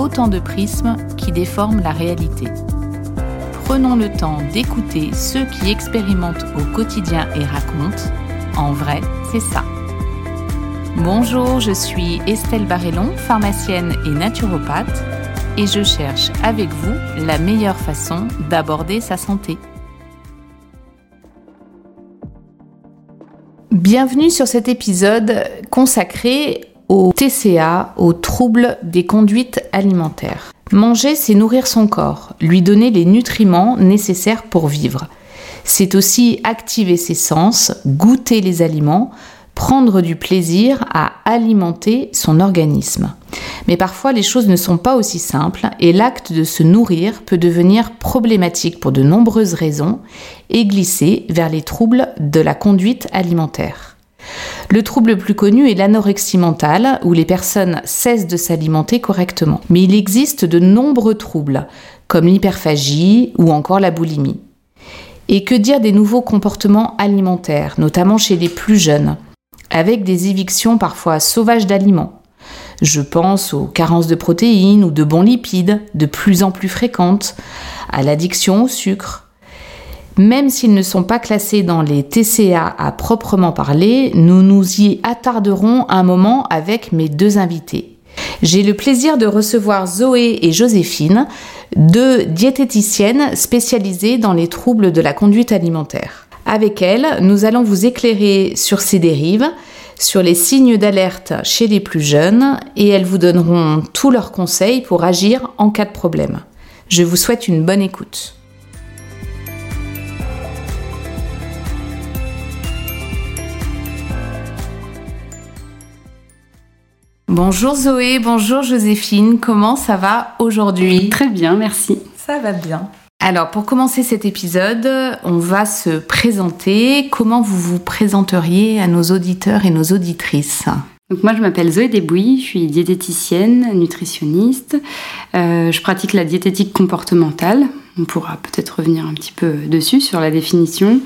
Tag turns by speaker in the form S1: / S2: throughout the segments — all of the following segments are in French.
S1: autant de prismes qui déforment la réalité. Prenons le temps d'écouter ceux qui expérimentent au quotidien et racontent. En vrai, c'est ça. Bonjour, je suis Estelle Barrellon, pharmacienne et naturopathe, et je cherche avec vous la meilleure façon d'aborder sa santé. Bienvenue sur cet épisode consacré au TCA, aux troubles des conduites alimentaires. Manger, c'est nourrir son corps, lui donner les nutriments nécessaires pour vivre. C'est aussi activer ses sens, goûter les aliments, prendre du plaisir à alimenter son organisme. Mais parfois les choses ne sont pas aussi simples et l'acte de se nourrir peut devenir problématique pour de nombreuses raisons et glisser vers les troubles de la conduite alimentaire. Le trouble le plus connu est l'anorexie mentale, où les personnes cessent de s'alimenter correctement. Mais il existe de nombreux troubles, comme l'hyperphagie ou encore la boulimie. Et que dire des nouveaux comportements alimentaires, notamment chez les plus jeunes avec des évictions parfois sauvages d'aliments? Je pense aux carences de protéines ou de bons lipides, de plus en plus fréquentes, à l'addiction au sucre. Même s'ils ne sont pas classés dans les TCA à proprement parler, nous nous y attarderons un moment avec mes deux invités. J'ai le plaisir de recevoir Zoé et Joséphine, deux diététiciennes spécialisées dans les troubles de la conduite alimentaire. Avec elles, nous allons vous éclairer sur ces dérives, sur les signes d'alerte chez les plus jeunes et elles vous donneront tous leurs conseils pour agir en cas de problème. Je vous souhaite une bonne écoute. Bonjour Zoé, bonjour Joséphine, comment ça va aujourd'hui
S2: Très bien, merci.
S3: Ça va bien.
S1: Alors, pour commencer cet épisode, on va se présenter. Comment vous vous présenteriez à nos auditeurs et nos auditrices
S2: donc moi je m'appelle Zoé Desbouilles, je suis diététicienne, nutritionniste. Euh, je pratique la diététique comportementale. On pourra peut-être revenir un petit peu dessus sur la définition.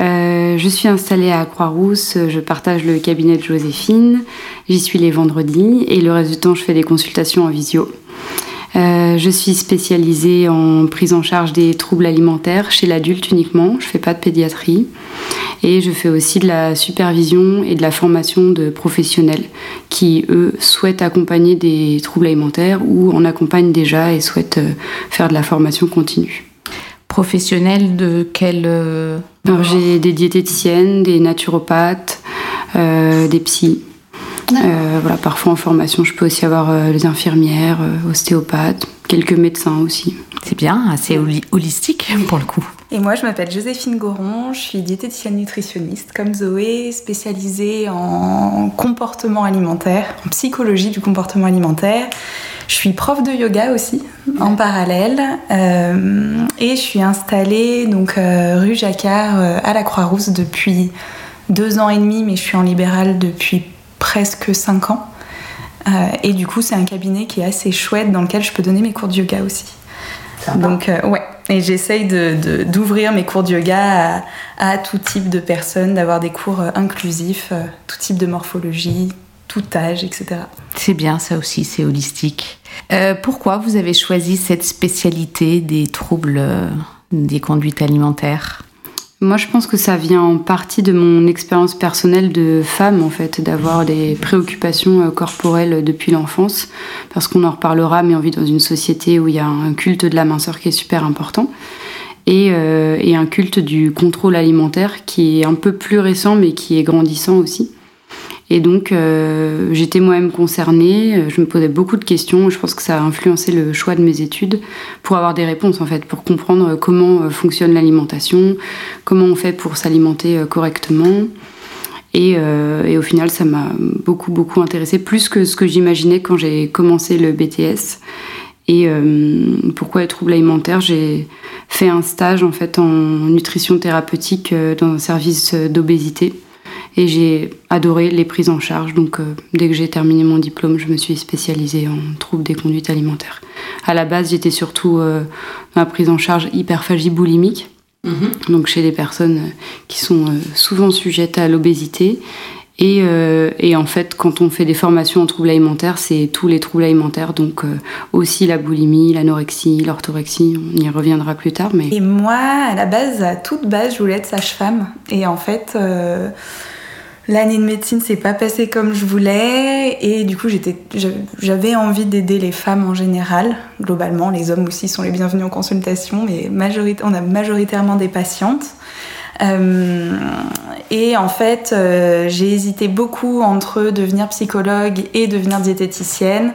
S2: Euh, je suis installée à Croix-Rousse, je partage le cabinet de Joséphine. J'y suis les vendredis et le reste du temps je fais des consultations en visio. Euh, je suis spécialisée en prise en charge des troubles alimentaires chez l'adulte uniquement. Je fais pas de pédiatrie. Et je fais aussi de la supervision et de la formation de professionnels qui, eux, souhaitent accompagner des troubles alimentaires ou en accompagnent déjà et souhaitent euh, faire de la formation continue.
S1: Professionnels de quel... Euh,
S2: j'ai des diététiciennes, des naturopathes, des psys. Euh, voilà, parfois en formation, je peux aussi avoir euh, les infirmières, euh, ostéopathes, quelques médecins aussi.
S1: C'est bien, assez holistique pour le coup.
S4: Et moi, je m'appelle Joséphine Goron, je suis diététicienne nutritionniste comme Zoé, spécialisée en comportement alimentaire, en psychologie du comportement alimentaire. Je suis prof de yoga aussi en parallèle et je suis installée donc rue Jacquard à la Croix-Rousse depuis deux ans et demi, mais je suis en libéral depuis presque 5 ans. Euh, et du coup, c'est un cabinet qui est assez chouette dans lequel je peux donner mes cours de yoga aussi. Donc, euh, ouais. Et j'essaye d'ouvrir de, mes cours de yoga à, à, tout type de personnes, d'avoir des cours euh, inclusifs, tout type de morphologie, tout âge, etc.
S1: C'est bien, ça aussi, c'est holistique. pourquoi vous avez choisi cette spécialité des troubles des conduites alimentaires?
S2: Moi, je pense que ça vient en partie de mon expérience personnelle de femme, en fait, d'avoir des préoccupations euh, corporelles depuis l'enfance, parce qu'on en reparlera, mais on vit dans une société où il y a un culte de la minceur qui est super important, et, euh, et un culte du contrôle alimentaire qui est un peu plus récent, mais qui est grandissant aussi. Et donc, euh, j'étais moi-même concernée, euh, je me posais beaucoup de questions, je pense que ça a influencé le choix de mes études pour avoir des réponses, en fait, pour comprendre comment euh, fonctionne l'alimentation, comment on fait pour s'alimenter correctement. Et, au final, ça m'a beaucoup, beaucoup intéressée, plus que ce que j'imaginais quand j'ai commencé le BTS. Et pourquoi les troubles alimentaires? J'ai fait un stage en fait en nutrition thérapeutique dans un service d'obésité et j'ai adoré les prises en charge. Donc dès que j'ai terminé mon diplôme, je me suis spécialisée en troubles des conduites alimentaires. À la base, j'étais surtout dans la prise en charge hyperphagie boulimique. Mhm. Donc chez les personnes qui sont souvent sujettes à l'obésité euh, et, en fait, quand on fait des formations en troubles alimentaires, c'est tous les troubles alimentaires, donc euh, aussi la boulimie, l'anorexie, l'orthorexie, on y reviendra plus tard. Mais...
S4: Et moi, à la base, à toute base, je voulais être sage-femme. Et en fait, euh, l'année de médecine s'est pas passée comme je voulais. Et du coup, j'avais envie d'aider les femmes en général. Globalement, les hommes aussi sont les bienvenus en consultation, mais on a majoritairement des patientes. Euh, et en fait, euh, j'ai hésité beaucoup entre devenir psychologue et devenir diététicienne.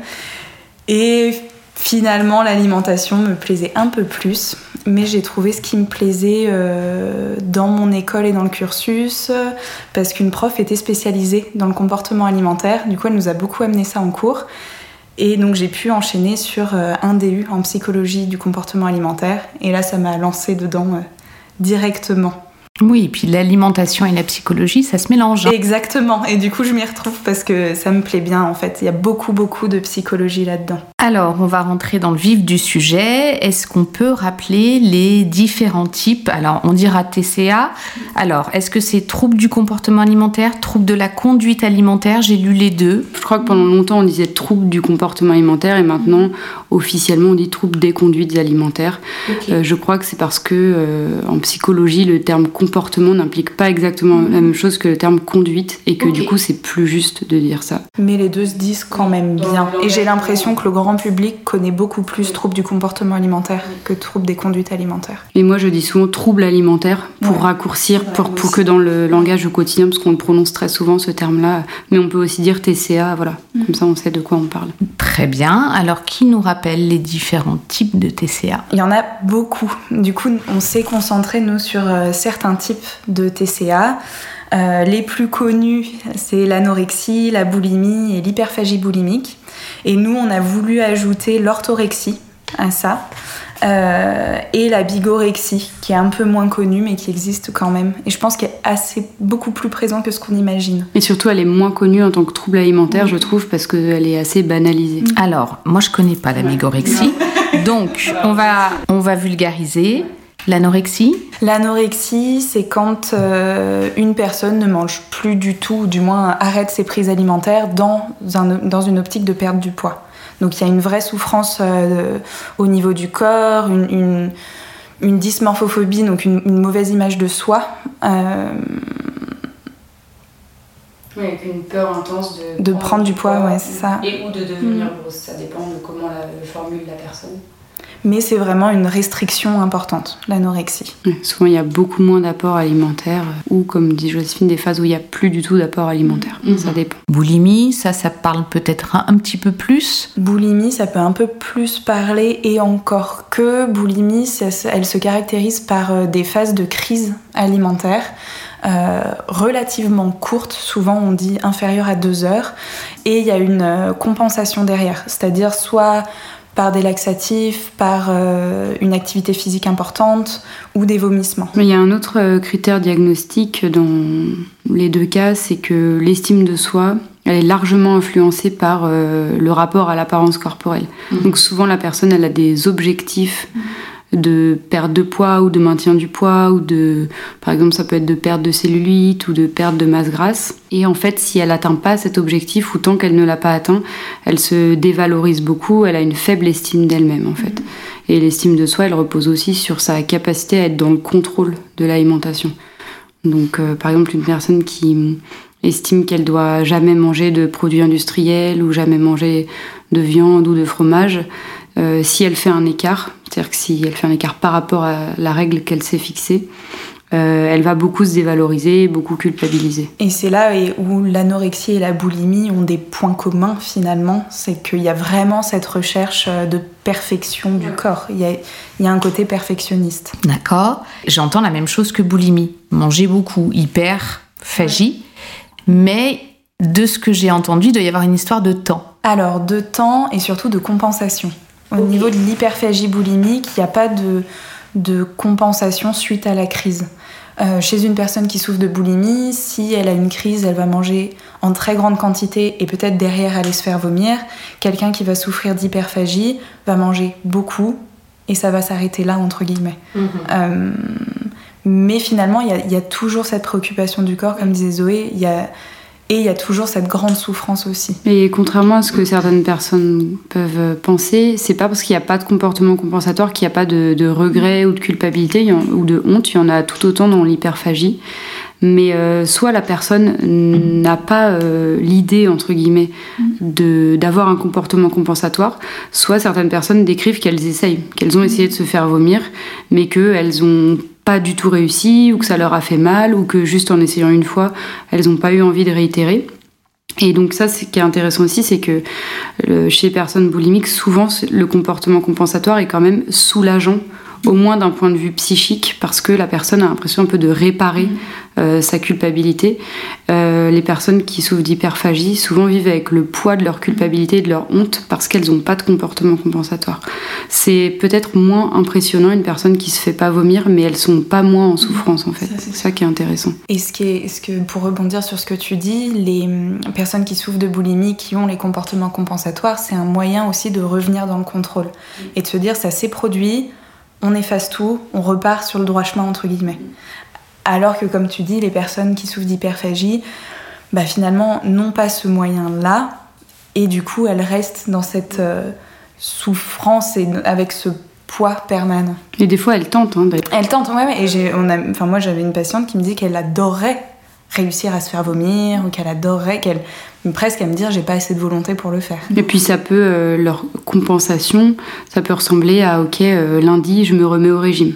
S4: Et finalement, l'alimentation me plaisait un peu plus. Mais j'ai trouvé ce qui me plaisait euh, dans mon école et dans le cursus, parce qu'une prof était spécialisée dans le comportement alimentaire. Du coup, elle nous a beaucoup amené ça en cours. Et donc j'ai pu enchaîner sur un DU en psychologie du comportement alimentaire. Et là, ça m'a lancé dedans directement.
S1: Oui, et puis l'alimentation et la psychologie, ça se mélange. Hein.
S4: Exactement, et du coup je m'y retrouve parce que ça me plaît bien en fait. Il y a beaucoup beaucoup de psychologie là-dedans.
S1: Alors, on va rentrer dans le vif du sujet. Est-ce qu'on peut rappeler les différents types? Alors, on dira TCA. Alors, est-ce que c'est trouble du comportement alimentaire, trouble de la conduite alimentaire? J'ai lu les deux.
S2: Je crois que pendant longtemps on disait trouble du comportement alimentaire et maintenant officiellement on dit trouble des conduites alimentaires. Euh, je crois que c'est parce que euh, en psychologie le terme comportement n'implique pas exactement la même chose que le terme conduite et que du coup c'est plus juste de dire ça.
S4: Mais les deux se disent quand même bien. Et j'ai l'impression que le grand public connaît beaucoup plus trouble du comportement alimentaire que trouble des conduites alimentaires.
S2: Et moi je dis souvent trouble alimentaire pour raccourcir, pour, pour que dans le langage au quotidien, parce qu'on le prononce très souvent ce terme-là, mais on peut aussi dire TCA, voilà, mm. comme ça on sait de quoi on parle.
S1: Très bien, alors qui nous rappelle les différents types de TCA
S4: Il y en a beaucoup. Du coup, on s'est concentré nous sur euh, certains type de TCA. Euh, les plus connus, c'est l'anorexie, la boulimie et l'hyperphagie boulimique. Et nous, on a voulu ajouter l'orthorexie à ça. Euh, et la bigorexie, qui est un peu moins connue, mais qui existe quand même. Et je pense qu'elle est assez, beaucoup plus présente que ce qu'on imagine.
S2: Et surtout, elle est moins connue en tant que trouble alimentaire, je trouve, parce qu'elle est assez banalisée.
S1: Alors, moi, je connais pas la bigorexie. Donc, on va, on va vulgariser. L'anorexie
S4: L'anorexie, c'est quand euh, une personne ne mange plus du tout, ou du moins arrête ses prises alimentaires dans, dans une optique de perdre du poids. Donc il y a une vraie souffrance euh, au niveau du corps, une, une, dysmorphophobie, donc une, mauvaise image de soi.
S2: Euh, oui, avec une peur intense de,
S4: de prendre, du poids, ouais, c'est ça.
S2: Et ou de devenir grosse, ça dépend de comment la, le formule la personne
S4: mais c'est vraiment une restriction importante, l'anorexie.
S2: souvent, il y a beaucoup moins d'apports alimentaires, ou comme dit Joséphine, des phases où il n'y a plus du tout d'apport alimentaire. Mhm. Ça dépend.
S1: Boulimie, ça, ça parle peut-être un, petit peu plus
S4: Boulimie, ça peut un peu plus parler, et encore que boulimie, elle se caractérise par euh, des phases de crise alimentaire. Euh, relativement courtes, souvent on dit inférieure à deux heures, et il y a une euh, compensation derrière, c'est-à-dire soit par des laxatifs, par euh, une activité physique importante ou des vomissements.
S2: Mais il y a un autre euh, critère diagnostique dans les deux cas, c'est que l'estime de soi, elle est largement influencée par euh, le rapport à l'apparence corporelle. Mmh. Donc souvent la personne, elle a des objectifs. Mmh de perte de poids ou de maintien du poids ou de par exemple ça peut être de perte de cellulite ou de perte de masse grasse. Et en fait si elle n'atteint pas cet objectif ou tant qu'elle ne l'a pas atteint elle se dévalorise beaucoup elle a une faible estime d'elle-même en fait. Et l'estime de soi elle repose aussi sur sa capacité à être dans le contrôle de l'alimentation. Donc euh, par exemple une personne qui estime qu'elle doit jamais manger de produits industriels ou jamais manger de viande ou de fromage euh, si elle fait un écart, c'est-à-dire que si elle fait un écart par rapport à la règle qu'elle s'est fixée, euh, elle va beaucoup se dévaloriser, beaucoup culpabiliser.
S4: Et c'est là où l'anorexie et la boulimie ont des points communs finalement, c'est qu'il y a vraiment cette recherche euh, de perfection du corps. Il y, a, il y a un côté perfectionniste.
S1: D'accord. J'entends la même chose que boulimie. Manger beaucoup, hyper, phagie, mais de ce que j'ai entendu, il doit y avoir une histoire de temps.
S4: Alors, de temps et surtout de compensation. Au niveau de l'hyperphagie boulimique, il n'y a pas de, de compensation suite à la crise. Euh, chez une personne qui souffre de boulimie, si elle a une crise, elle va manger en très grande quantité et peut-être derrière aller se faire vomir. Quelqu'un qui va souffrir d'hyperphagie va manger beaucoup et ça va s'arrêter là, entre guillemets. Euh, mais finalement, il y, y a toujours cette préoccupation du corps, comme disait Zoé, il y a- et il y a toujours cette grande souffrance aussi.
S2: Et contrairement à ce que certaines personnes peuvent penser, c'est pas parce qu'il n'y a pas de comportement compensatoire qu'il n'y a pas de, regret ou de culpabilité ou de honte. Il y en a tout autant dans l'hyperphagie. Mais euh, soit la personne n'a pas euh, l'idée, entre guillemets, d'avoir un comportement compensatoire, soit certaines personnes décrivent qu'elles essayent, qu'elles ont essayé de se faire vomir, mais qu'elles n'ont pas du tout réussi, ou que ça leur a fait mal, ou que juste en essayant une fois, elles n'ont pas eu envie de réitérer. Et donc ça, ce qui est intéressant aussi, c'est que euh, chez les personnes boulimiques, souvent le comportement compensatoire est quand même soulageant, au moins d'un point de vue psychique, parce que la personne a l'impression un peu de réparer euh, sa culpabilité. Euh, les personnes qui souffrent d'hyperphagie souvent vivent avec le poids de leur culpabilité et de leur honte parce qu'elles n'ont pas de comportement compensatoire. C'est peut-être moins impressionnant une personne qui se fait pas vomir, mais elles sont pas moins en souffrance en fait.
S4: C'est
S2: ça qui est intéressant.
S4: Et ce qui est, ce que, pour rebondir sur ce que tu dis, les hum, personnes qui souffrent de boulimie, qui ont les comportements compensatoires, c'est un moyen aussi de revenir dans le contrôle. Et de se dire, ça s'est produit, on efface tout, on repart sur le droit chemin, entre guillemets. Alors que, comme tu dis, les personnes qui souffrent d'hyperphagie, bah, finalement, n'ont pas ce moyen-là, et du coup, elles restent dans cette euh, souffrance et avec ce poids permanent.
S2: Et des fois, elles tentent. Hein, d'ailleurs.
S4: Elle tente, ouais, ouais. Et j'ai, on a, enfin, moi, j'avais une patiente qui me dit qu'elle adorait réussir à se faire vomir, ou qu'elle adorait, qu'elle, presque à me dire, j'ai pas assez de volonté pour le faire.
S2: Et puis ça peut, euh, leur compensation, ça peut ressembler à ok, euh, lundi je me remets au régime,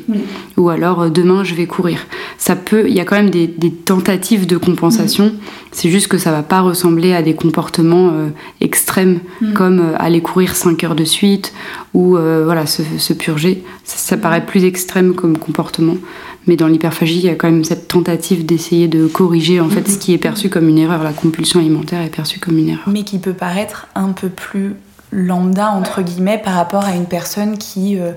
S2: ou alors euh, demain je vais courir. Ça peut, il y a quand même des, des tentatives de compensation. C'est juste que ça va pas ressembler à des comportements extrêmes comme euh, aller courir 5 heures de suite ou voilà se, se purger. Ça, ça paraît plus extrême comme comportement. Mais dans l'hyperphagie, il y a quand même cette tentative d'essayer de corriger en fait ce qui est perçu comme une erreur. La compulsion alimentaire est perçue comme une erreur.
S4: Mais qui peut paraître un peu plus lambda, entre guillemets, par rapport à une personne qui, euh,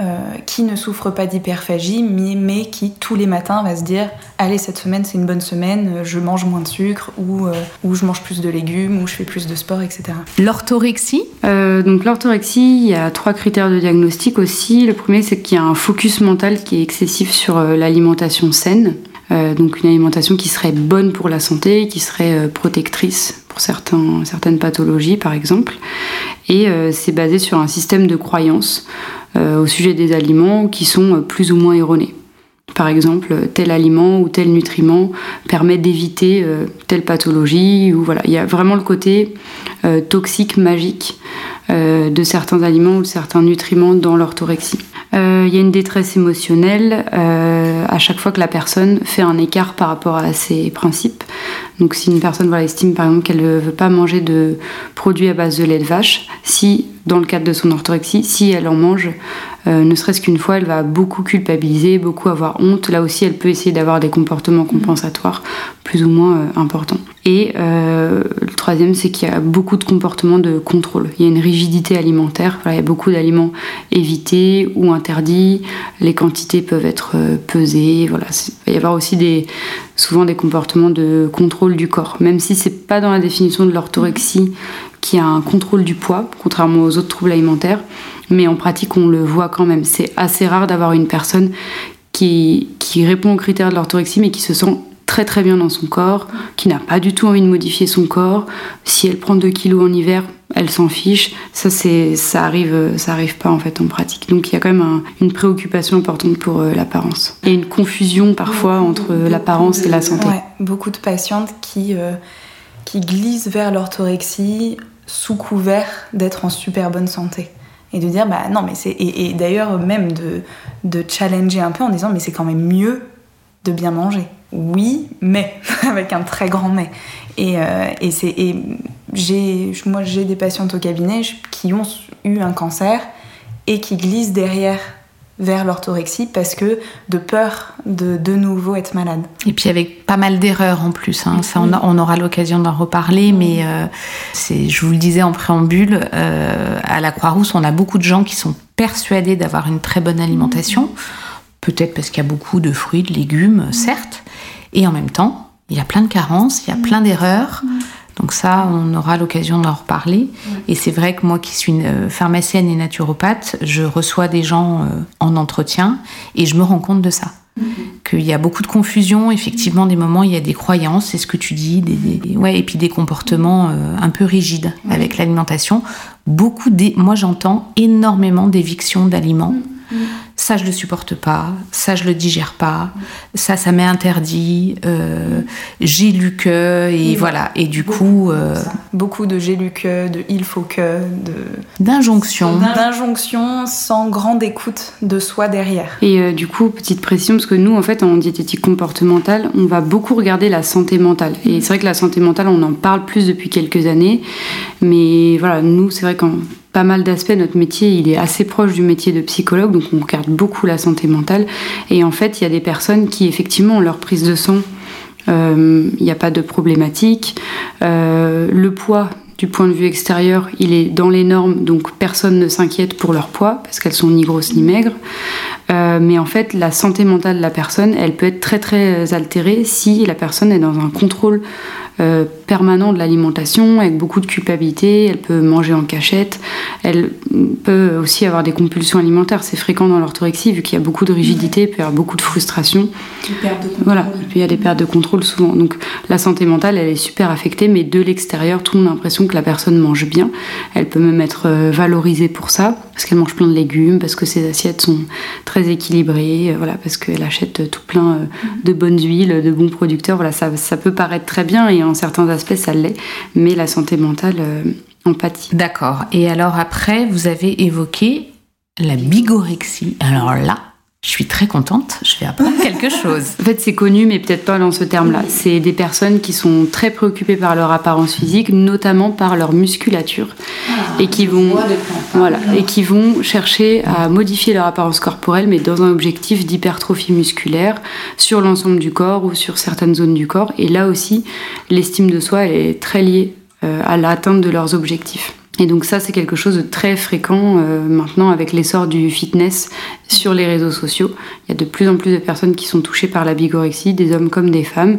S4: euh, qui ne souffre pas d'hyperphagie, mais, mais qui, tous les matins, va se dire, allez, cette semaine, c'est une bonne semaine, je mange moins de sucre, ou, euh, ou je mange plus de légumes, ou je fais plus de sport, etc.
S1: L'orthorexie,
S2: Euh, donc l'orthorexie, il y a trois critères de diagnostic aussi. Le premier, c'est qu'il y a un focus mental qui est excessif sur euh, l'alimentation saine. Euh, donc une alimentation qui serait bonne pour la santé, qui serait euh, protectrice pour certains, certaines pathologies par exemple. Et euh, c'est basé sur un système de croyances au sujet des aliments qui sont plus ou moins erronés. Par exemple, tel aliment ou tel nutriment permet d'éviter euh, telle pathologie. Ou voilà, il y a vraiment le côté euh, toxique, magique euh, de certains aliments ou de certains nutriments dans l'orthorexie. Il y a une détresse émotionnelle à chaque fois que la personne fait un écart par rapport à ses principes. Donc si une personne voilà, estime par exemple qu'elle ne veut pas manger de produits à base de lait de vache, si dans le cadre de son orthorexie, si elle en mange, euh, ne serait-ce qu'une fois, elle va beaucoup culpabiliser, beaucoup avoir honte. Là aussi, elle peut essayer d'avoir des comportements compensatoires plus ou moins euh, importants. Et euh, le troisième, c'est qu'il y a beaucoup de comportements de contrôle. Il y a une rigidité alimentaire. Il y a beaucoup d'aliments évités ou interdits. Les quantités peuvent être euh, pesées. Il va y avoir aussi souvent des comportements de contrôle du corps. Même si c'est pas dans la définition de l'orthorexie qui a un contrôle du poids, contrairement aux autres troubles alimentaires. Mais en pratique, on le voit quand même. C'est assez rare d'avoir une personne qui, qui répond aux critères de l'orthorexie, mais qui se sent très très bien dans son corps, qui n'a pas du tout envie de modifier son corps. Si elle prend 2 kilos en hiver, elle s'en fiche. Ça, c'est, ça arrive, ça arrive pas en fait en pratique. Donc il y a quand même un- une préoccupation importante pour euh, l'apparence. Et une confusion parfois entre euh, l'apparence et la santé.
S4: Ouais, beaucoup de patientes qui, euh, qui glissent vers l'orthorexie sous couvert d'être en super bonne santé. Et de dire, bah non, mais c'est. Et, et d'ailleurs, même de, de challenger un peu en disant, mais c'est quand même mieux de bien manger. Oui, mais, avec un très grand mais. Et, euh, et c'est. Et j'ai, moi, j'ai des patientes au cabinet qui ont eu un cancer et qui glissent derrière vers l'orthorexie parce que de peur de de nouveau être malade.
S1: Et puis avec pas mal d'erreurs en plus, hein. ça on, a- on aura l'occasion d'en reparler, mais euh, c'est, je vous le disais en préambule, euh, à la Croix-Rousse, on a beaucoup de gens qui sont persuadés d'avoir une très bonne alimentation, peut-être parce qu'il y a beaucoup de fruits, de légumes, certes, et en même temps, il y a plein de carences, il y a plein d'erreurs. Donc ça, on aura l'occasion d'en reparler. Et c'est vrai que moi qui suis une euh, pharmacienne et naturopathe, je reçois des gens euh, en entretien et je me rends compte de ça. Qu'il y a beaucoup de confusion, effectivement, des moments, il y a des croyances, c'est ce que tu dis, des, des- ouais, et puis des comportements euh, un peu rigides avec l'alimentation. Beaucoup des, moi j'entends énormément d'évictions d'aliments. Ça, je le supporte pas. Ça, je le digère pas. Ça, ça m'est interdit. euh, J'ai lu que et voilà. Et du coup, euh,
S4: Beaucoup de j'ai lu que, de il faut que, de
S1: d'injonction.
S4: d'injonctions sans grande écoute de soi derrière.
S2: Et euh, du coup, petite précision, parce que nous, en fait, en diététique comportementale, on va beaucoup regarder la santé mentale. Et c'est vrai que la santé mentale, on en parle plus depuis quelques années. Mais voilà, nous, c'est vrai qu'en pas mal d'aspects, notre métier, il est assez proche du métier de psychologue, donc on regarde beaucoup la santé mentale. Et en fait, il y a des personnes qui, effectivement, ont leur prise de sang. euh, Il n'y a pas de problématique. Euh, le poids, du point de vue extérieur, il est dans les normes, donc personne ne s'inquiète pour leur poids, parce qu'elles sont ni grosses ni maigres. Euh, mais en fait, la santé mentale de la personne, elle peut être très très altérée si la personne est dans un contrôle euh, permanent de l'alimentation, avec beaucoup de culpabilité, elle peut manger en cachette, elle peut aussi avoir des compulsions alimentaires, c'est fréquent dans l'orthorexie, vu qu'il y a beaucoup de rigidité, il peut y avoir beaucoup de frustration. Voilà, et puis il y a des pertes de contrôle souvent. Donc la santé mentale, elle est super affectée, mais de l'extérieur, tout le monde a l'impression que la personne mange bien. Elle peut même être euh, valorisée pour ça, parce qu'elle mange plein de légumes, parce que ses assiettes sont très équilibrées, euh, voilà, parce qu'elle achète tout plein de bonnes huiles, de bons producteurs. Voilà, ça, ça peut paraître très bien, et en certains aspects, ça l'est, mais la santé mentale euh, en pâtit.
S1: D'accord. Et alors après, vous avez évoqué la bigorexie. Alors là, je suis très contente. Je vais apprendre quelque chose.
S2: En fait, c'est connu, mais peut-être pas dans ce terme-là. C'est des personnes qui sont très préoccupées par leur apparence physique, notamment par leur musculature, et qui vont, voilà, et qui vont chercher à modifier leur apparence corporelle, mais dans un objectif d'hypertrophie musculaire sur l'ensemble du corps ou sur certaines zones du corps. Et là aussi, l'estime de soi, elle est très liée euh, à l'atteinte de leurs objectifs. Et donc ça, c'est quelque chose de très fréquent euh, maintenant avec l'essor du fitness sur les réseaux sociaux. Il y a de plus en plus de personnes qui sont touchées par la bigorexie, des hommes comme des femmes.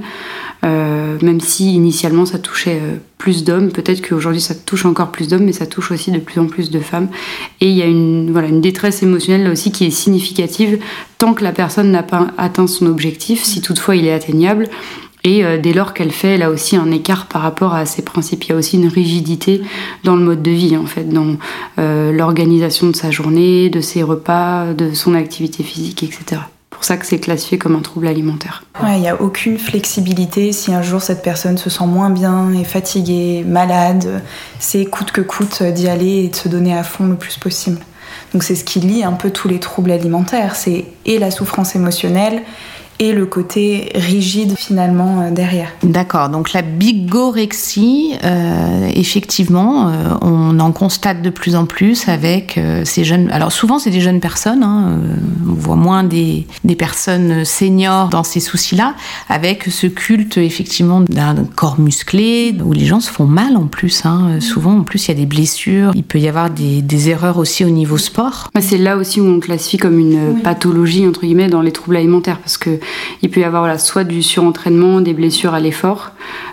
S2: Euh, même si initialement ça touchait euh, plus d'hommes, peut-être qu'aujourd'hui ça touche encore plus d'hommes, mais ça touche aussi de plus en plus de femmes. Et il y a une, voilà, une détresse émotionnelle là aussi qui est significative tant que la personne n'a pas atteint son objectif, si toutefois il est atteignable. Et euh, dès lors qu'elle fait là aussi un écart par rapport à ses principes, il y a aussi une rigidité dans le mode de vie en fait, dans euh, l'organisation de sa journée, de ses repas, de son activité physique, etc. pour ça que c'est classifié comme un trouble alimentaire.
S4: Il n'y a aucune flexibilité. Si un jour cette personne se sent moins bien, est fatiguée, malade, c'est coûte que coûte d'y aller et de se donner à fond le plus possible. Donc c'est ce qui lie un peu tous les troubles alimentaires. C'est et la souffrance émotionnelle et le côté rigide finalement euh, derrière.
S1: D'accord, donc la bigorexie, euh, effectivement, euh, on en constate de plus en plus avec euh, ces jeunes. Alors souvent, c'est des jeunes personnes, hein, euh, on voit moins des, des personnes seniors dans ces soucis-là, avec ce culte effectivement d'un corps musclé où les gens se font mal en plus. Hein. Souvent, en plus, il y a des blessures, il peut y avoir des, des erreurs aussi au niveau sport.
S2: C'est là aussi où on classifie comme une pathologie entre guillemets dans les troubles alimentaires parce que il peut y avoir soit du surentraînement, des blessures à l'effort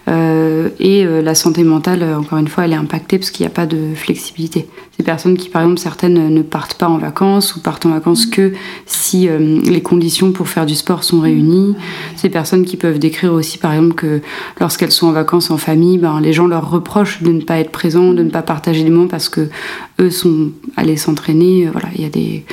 S2: euh, et euh, la santé mentale euh, encore une fois elle est impactée parce qu'il n'y a pas de flexibilité. Ces personnes qui par exemple certaines ne partent pas en vacances ou partent en vacances que si euh, les conditions pour faire du sport sont réunies. Ces personnes qui peuvent décrire aussi par exemple que lorsqu'elles sont en vacances en famille, ben, les gens leur reprochent de ne pas être présents, de ne pas partager des moments parce que eux sont allés s'entraîner. Euh, Voilà, il y a des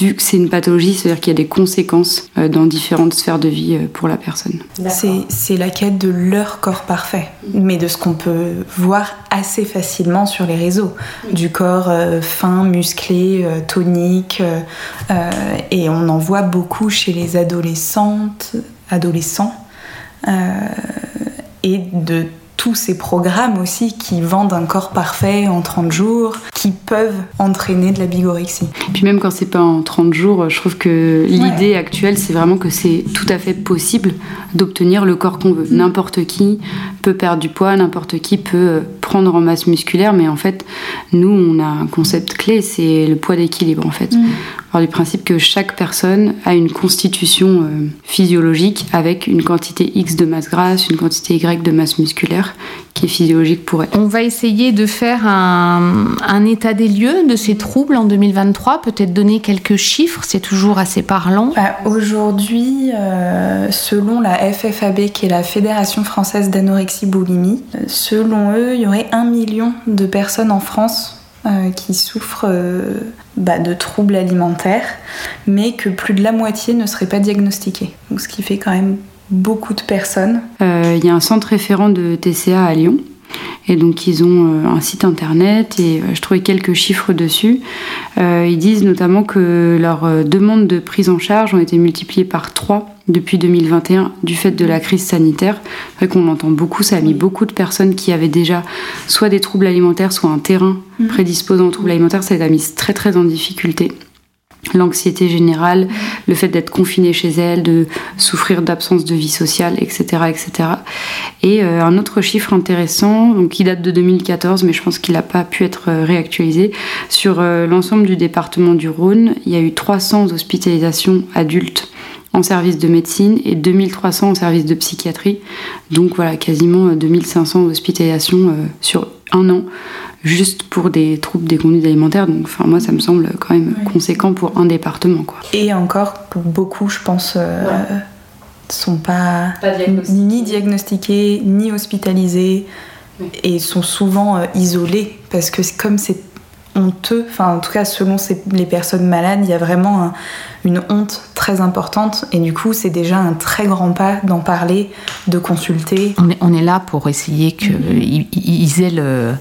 S2: vu que c'est une pathologie, c'est-à-dire qu'il y a des conséquences euh, dans différentes sphères de vie pour la personne.
S4: C'est c'est la quête de leur corps parfait, mais de ce qu'on peut voir assez facilement sur les réseaux. Du corps fin, musclé, euh, tonique, euh, euh, et on en voit beaucoup chez les adolescentes, adolescents, euh, et de tous ces programmes aussi qui vendent un corps parfait en 30 jours, qui peuvent entraîner de la bigorexie.
S2: Puis même quand c'est pas en 30 jours, je trouve que l'idée actuelle, c'est vraiment que c'est tout à fait possible d'obtenir le corps qu'on veut. N'importe qui peut perdre du poids, n'importe qui peut prendre en masse musculaire, mais en fait, nous, on a un concept clé, c'est le poids d'équilibre en fait.
S4: Mm.
S2: Part du principe que chaque personne a une constitution euh, physiologique avec une quantité X de masse grasse, une quantité Y de masse musculaire qui est physiologique pour elle.
S1: On va essayer de faire un, un état des lieux de ces troubles en 2023, peut-être donner quelques chiffres, c'est toujours assez parlant.
S4: Bah, Aujourd'hui, euh, selon la FFAB, qui est la Fédération française d'anorexie boulimie, euh, selon eux, il y aurait un million de personnes en France euh, qui souffrent euh, bah, de troubles alimentaires, mais que plus de la moitié ne seraient pas diagnostiquées. Donc, ce qui fait quand même beaucoup de personnes.
S2: Euh, Il y a un centre référent de TCA à Lyon. Et donc ils ont euh, un site internet et euh, je trouvais quelques chiffres dessus. Euh, ils disent notamment que leurs demandes de prise en charge ont été multipliées par 3 depuis 2021 du fait de la crise sanitaire. C'est vrai qu'on l'entend beaucoup, ça a mis beaucoup de personnes qui avaient déjà soit des troubles alimentaires, soit un terrain prédisposant aux troubles alimentaires, ça les a mis très très en difficulté l'anxiété générale, le fait d'être confinée chez elle, de souffrir d'absence de vie sociale, etc. etc. Et euh, un autre chiffre intéressant, donc, qui date de 2014, mais je pense qu'il n'a pas pu être euh, réactualisé, sur euh, l'ensemble du département du Rhône, il y a eu 300 hospitalisations adultes en service de médecine et 2300 en service de psychiatrie. Donc voilà, quasiment euh, 2500 hospitalisations sur un an juste pour des troubles des conduites alimentaires. Donc, enfin, moi, ça me semble quand même conséquent pour un département, quoi.
S4: Et encore, pour beaucoup, je pense, euh, sont pas, ni diagnostiqués, ni hospitalisés, et sont souvent euh, isolés, parce que comme c'est honteux, enfin en tout cas selon ces- les personnes malades, il y a vraiment un- une honte très importante, et du coup c'est déjà un très grand pas d'en parler, de consulter.
S1: On est, on est là pour essayer qu'ils ils aient le,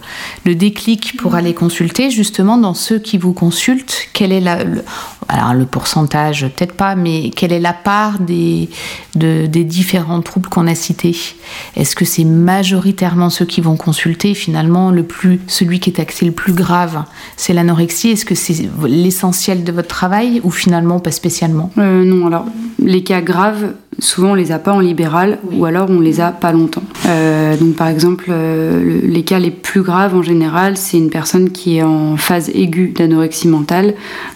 S1: le déclic pour aller consulter. Justement, dans ceux qui vous consultent, quel est la, le, alors le pourcentage, peut-être pas, mais quelle est la part des, de- des différents troubles qu'on a cités? Est-ce que c'est majoritairement ceux qui vont consulter? Finalement, le plus, celui qui est axé le plus grave, c'est l'anorexie. Est-ce que c'est l'essentiel de votre travail? Ou finalement pas spécialement.
S2: Euh, non, alors les cas graves, souvent on les a pas en libéral ou alors on les a pas longtemps. Euh, donc par exemple, euh, le- les cas les plus graves en général, c'est une personne qui est en phase aiguë d'anorexie mentale.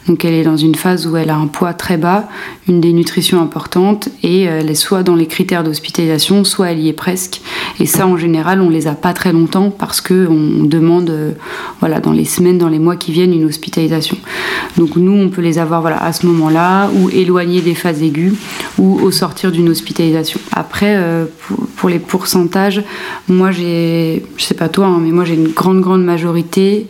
S2: Donc elle est dans une phase où elle a un poids très bas, une dénutrition importante et euh, elle est soit dans les critères d'hospitalisation, soit elle y est presque. Et ça en général, on les a pas très longtemps parce que on demande, euh, voilà, dans les semaines, dans les mois qui viennent, une hospitalisation. Donc nous, on peut les avoir voilà, à ce moment-là, ou éloignés des phases aiguës, ou au sortir d'une hospitalisation. Après, euh, pour, les pourcentages, moi j'ai, je sais pas toi, hein, mais moi j'ai une grande, grande majorité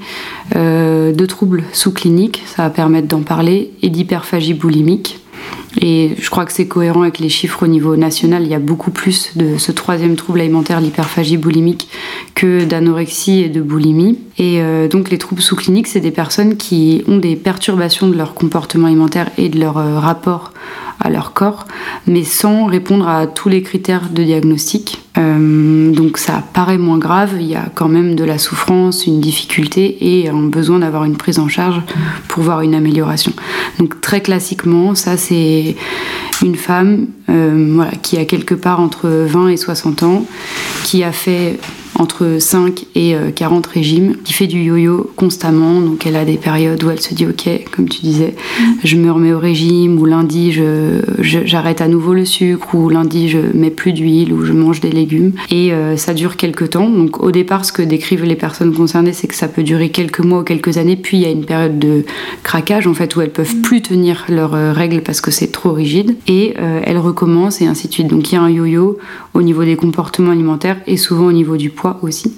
S2: euh, de troubles sous-cliniques, ça va permettre d'en parler, et d'hyperphagie boulimique. Et je crois que c'est cohérent avec les chiffres au niveau national. Il y a beaucoup plus de ce troisième trouble alimentaire, l'hyperphagie boulimique, que d'anorexie et de boulimie. Et euh, donc les troubles sous-cliniques, c'est des personnes qui ont des perturbations de leur comportement alimentaire et de leur rapport à leur corps, mais sans répondre à tous les critères de diagnostic. Euh, donc ça paraît moins grave, il y a quand même de la souffrance, une difficulté et un besoin d'avoir une prise en charge pour voir une amélioration. Donc très classiquement, ça c'est une femme euh, voilà, qui a quelque part entre 20 et 60 ans, qui a fait entre 5 et euh, 40 régimes, qui fait du yo-yo constamment, donc elle a des périodes où elle se dit ok, comme tu disais, je me remets au régime, ou lundi je, j'arrête à nouveau le sucre, ou lundi je mets plus d'huile, ou je mange des légumes, et euh, ça dure quelques temps. Donc au départ, ce que décrivent les personnes concernées, c'est que ça peut durer quelques mois ou quelques années, puis il y a une période de craquage en fait où elles peuvent plus tenir leurs euh, règles parce que c'est trop rigide, et euh, elles recommencent et ainsi de suite. Donc il y a un yo-yo au niveau des comportements alimentaires et souvent au niveau du poids aussi.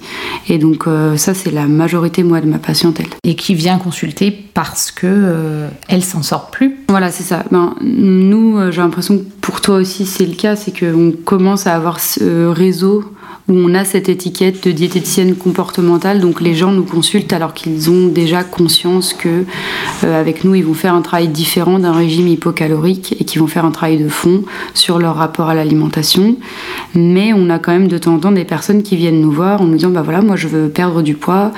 S2: Et donc euh, ça c'est la majorité moi de ma patientèle.
S1: Et qui vient consulter parce que euh, elle s'en sort plus.
S2: Voilà, c'est ça. Ben, nous, euh, j'ai l'impression que pour toi aussi c'est le cas, c'est qu'on commence à avoir ce réseau où on a cette étiquette de diététicienne comportementale, donc les gens nous consultent alors qu'ils ont déjà conscience que euh, avec nous ils vont faire un travail différent d'un régime hypocalorique et qu'ils vont faire un travail de fond sur leur rapport à l'alimentation. Mais on a quand même de temps en temps des personnes qui viennent nous voir en nous disant bah voilà moi je veux perdre du poids,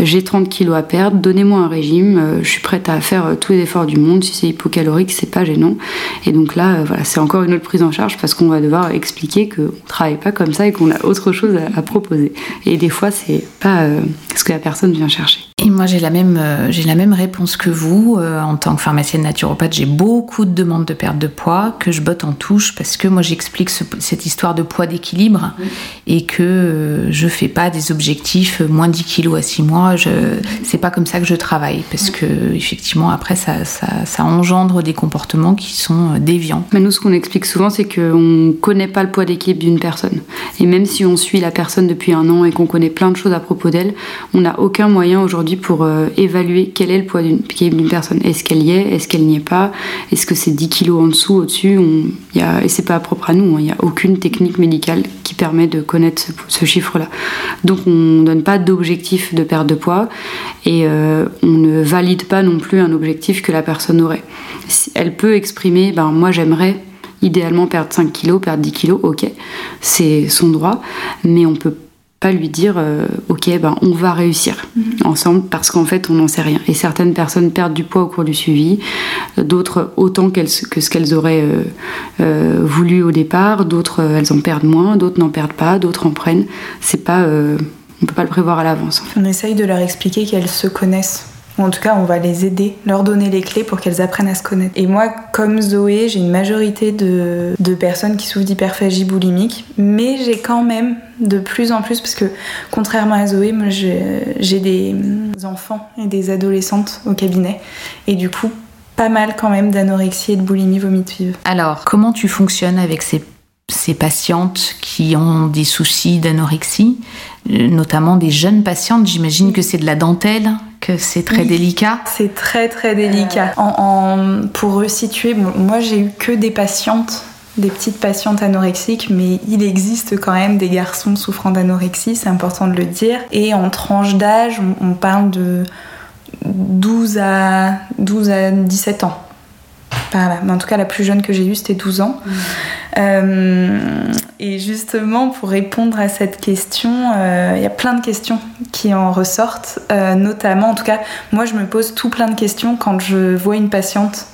S2: j'ai 30 kilos à perdre, donnez-moi un régime, euh, je suis prête à faire euh, tous les efforts du monde, si c'est hypocalorique, c'est pas gênant. Et donc là, euh, c'est encore une autre prise en charge parce qu'on va devoir expliquer qu'on travaille pas comme ça et qu'on a autre chose à, à proposer. Et des fois, c'est pas euh, ce que la personne vient chercher.
S1: Et moi, j'ai la même, euh, j'ai la même réponse que vous. Euh, en tant que pharmacienne naturopathe, j'ai beaucoup de demandes de perte de poids que je botte en touche parce que moi, j'explique ce- cette histoire de poids d'équilibre et que je fais pas des objectifs moins 10 kilos à 6 mois. Je, c'est pas comme ça que je travaille parce que effectivement, après, ça, ça, ça engendre des comportements qui sont déviants.
S2: Mais nous, ce qu'on explique souvent, c'est qu'on connaît pas le poids d'équilibre d'une personne. Et même si on suit la personne depuis un an et qu'on connaît plein de choses à propos d'elle, on n'a aucun moyen aujourd'hui pour euh, évaluer quel est le poids d'une- personne. Est-ce qu'elle y est? Est-ce qu'elle n'y est pas? Est-ce que c'est 10 kilos en dessous, au-dessus? On- y a- Et c'est pas propre à nous, hein. il n'y a aucune technique médicale qui permet de connaître ce, chiffre-là. Donc on ne donne pas d'objectif de perte de poids et euh, on ne valide pas non plus un objectif que la personne aurait. Si- Elle peut exprimer, ben moi j'aimerais idéalement perdre 5 kilos, perdre 10 kilos, ok, c'est son droit, mais on peut pas lui dire, euh, ok, ben on va réussir ensemble parce qu'en fait on n'en sait rien. Et certaines personnes perdent du poids au cours du suivi, d'autres autant que ce qu'elles auraient euh, euh, voulu au départ, d'autres elles en perdent moins, d'autres n'en perdent pas, d'autres en prennent. C'est pas, on peut pas le prévoir à l'avance. en fait.
S4: On essaye de leur expliquer qu'elles se connaissent. Ou en tout cas, on va les aider, leur donner les clés pour qu'elles apprennent à se connaître. Et moi, comme Zoé, j'ai une majorité de, personnes qui souffrent d'hyperphagie boulimique, mais j'ai quand même de plus en plus, parce que contrairement à Zoé, moi j'ai des enfants et des adolescentes au cabinet, et du coup, pas mal quand même d'anorexie et de boulimie vomitive.
S1: Alors, comment tu fonctionnes avec ces, ces patientes qui ont des soucis d'anorexie, euh, notamment des jeunes patientes J'imagine que c'est de la dentelle, que c'est très
S4: Oui.
S1: délicat.
S4: C'est très très délicat. En, en- pour resituer, bon, moi j'ai eu que des patientes, des petites patientes anorexiques, mais il existe quand même des garçons souffrant d'anorexie, c'est important de le dire. Et en tranche d'âge, on, on parle de 12 à, 12 à 17 ans. Par là. Mais en tout cas, la plus jeune que j'ai eue, c'était 12 ans. Euh, et justement, pour répondre à cette question, euh, il y a plein de questions qui en ressortent, euh, notamment, en tout cas, moi, je me pose tout plein de questions quand je vois une patiente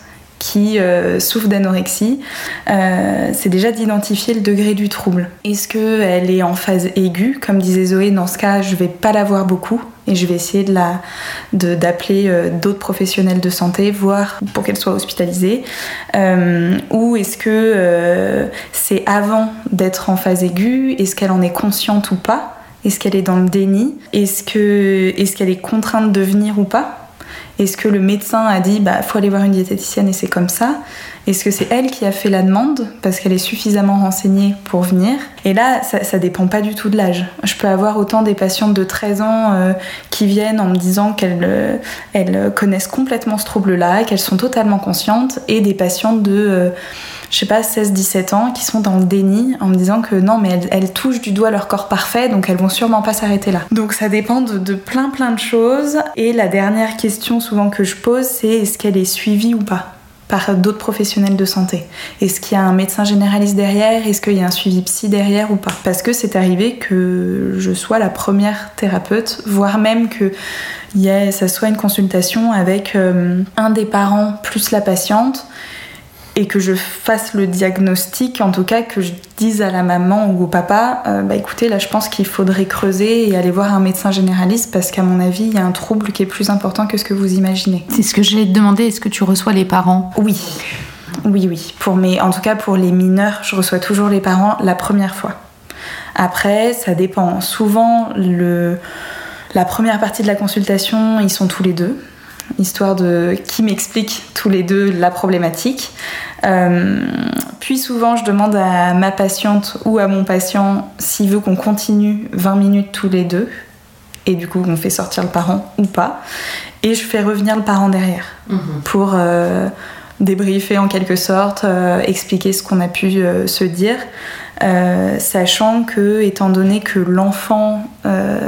S4: qui euh, souffre d'anorexie, euh, c'est déjà d'identifier le degré du trouble. Est-ce qu'elle est en phase aiguë? Comme disait Zoé, dans ce cas, je vais pas la voir beaucoup et je vais essayer d'appeler euh, d'autres professionnels de santé, voir pour qu'elle soit hospitalisée. Euh, ou est-ce que euh, c'est avant d'être en phase aiguë? Est-ce qu'elle en est consciente ou pas? Est-ce qu'elle est dans le déni? Est-ce est-ce qu'elle est contrainte de venir ou pas? Est-ce que le médecin a dit bah faut aller voir une diététicienne et c'est comme ça? Est-ce que c'est elle qui a fait la demande parce qu'elle est suffisamment renseignée pour venir? Et là, ça, dépend pas du tout de l'âge. Je peux avoir autant des patientes de 13 ans euh, qui viennent en me disant qu'elles euh, connaissent complètement ce trouble-là, qu'elles sont totalement conscientes, et des patientes de euh, je sais pas, 16-17 ans qui sont dans le déni en me disant que non, mais elles, touchent du doigt leur corps parfait, donc elles vont sûrement pas s'arrêter là. Donc ça dépend de, plein plein de choses. Et la dernière question souvent que je pose, c'est est-ce qu'elle est suivie ou pas par d'autres professionnels de santé? Est-ce qu'il y a un médecin généraliste derrière? Est-ce qu'il y a un suivi psy derrière ou pas? Parce que c'est arrivé que je sois la première thérapeute, voire même que ça soit une consultation avec euh, un des parents plus la patiente et que je fasse le diagnostic, en tout cas que je dise à la maman ou au papa, euh, bah écoutez, là je pense qu'il faudrait creuser et aller voir un médecin généraliste parce qu'à mon avis, il y a un trouble qui est plus important que ce que vous imaginez.
S1: C'est ce que j'allais te demander, est-ce que tu reçois les parents?
S4: Oui, oui, oui. Pour mes, en tout cas pour les mineurs, je reçois toujours les parents la première fois. Après, ça dépend. Souvent, le, la première partie de la consultation, ils sont tous les deux histoire de qui m'explique tous les deux la problématique. Euh, puis souvent, je demande à ma patiente ou à mon patient s'il veut qu'on continue 20 minutes tous les deux. Et du coup, on fait sortir le parent ou pas. Et je fais revenir le parent derrière pour euh, débriefer en quelque sorte, euh, expliquer ce qu'on a pu se dire. Euh, sachant que, étant donné que l'enfant euh,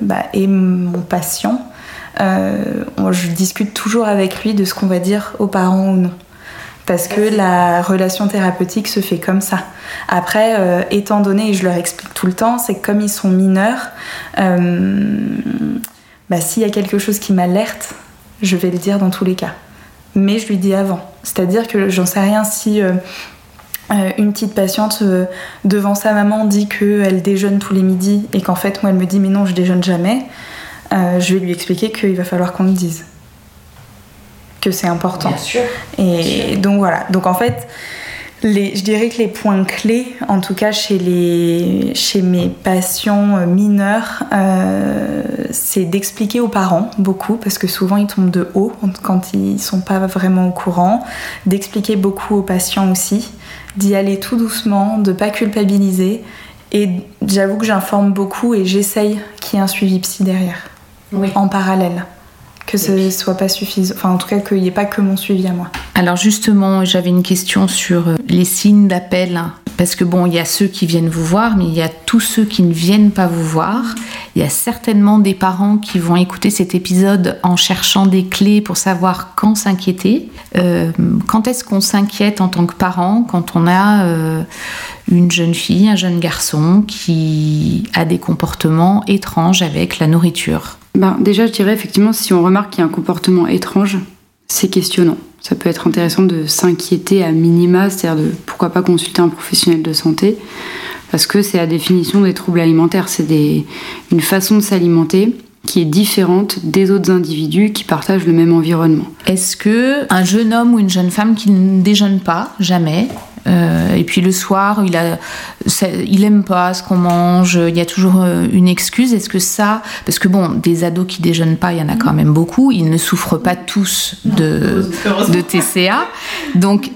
S4: bah, est mon patient, je discute toujours avec lui de ce qu'on va dire aux parents ou non. Parce que la relation thérapeutique se fait comme ça. Après, euh, étant donné, et je leur explique tout le temps, c'est que comme ils sont mineurs, euh, bah, s'il y a quelque chose qui m'alerte, je vais le dire dans tous les cas. Mais je lui dis avant. C'est-à-dire que j'en sais rien si euh, euh, une petite patiente euh, devant sa maman dit qu'elle déjeune tous les midis et qu'en fait moi elle me dit mais non je déjeune jamais, je vais lui expliquer qu'il va falloir qu'on le dise. Que c'est important.
S1: Bien sûr.
S4: Et donc voilà. Donc en fait, je dirais que les points clés, en tout cas chez, les, chez mes patients euh, mineurs, euh, c'est d'expliquer aux parents beaucoup, parce que souvent ils tombent de haut quand ils sont pas vraiment au courant, d'expliquer beaucoup aux patients aussi, d'y aller tout doucement, de pas culpabiliser. Et j'avoue que j'informe beaucoup et j'essaye qu'il y ait un suivi psy derrière, en parallèle que ce ne soit pas suffisant, enfin en tout cas qu'il n'y ait pas que mon suivi à moi.
S1: Alors justement, j'avais une question sur euh, les signes d'appel, parce que bon, il y a ceux qui viennent vous voir, mais il y a tous ceux qui ne viennent pas vous voir. Il y a certainement des parents qui vont écouter cet épisode en cherchant des clés pour savoir quand s'inquiéter. Euh, quand est-ce qu'on s'inquiète en tant que parent quand on a euh, une jeune fille, un jeune garçon qui a des comportements étranges avec la nourriture?
S2: Ben, Déjà, je dirais effectivement, si on remarque qu'il y a un comportement étrange, c'est questionnant. Ça peut être intéressant de s'inquiéter à minima, c'est-à-dire de pourquoi pas consulter un professionnel de santé, parce que c'est la définition des troubles alimentaires. C'est une façon de s'alimenter qui est différente des autres individus qui partagent le même environnement.
S1: Est-ce que un jeune homme ou une jeune femme qui ne déjeune pas jamais euh, et puis le soir, il a, il aime pas ce qu'on mange. Il y a toujours euh, une excuse. Est-ce que ça, parce que bon, des ados qui déjeunent pas, il y en a quand même beaucoup. Ils ne souffrent pas tous de, de TCA. Donc,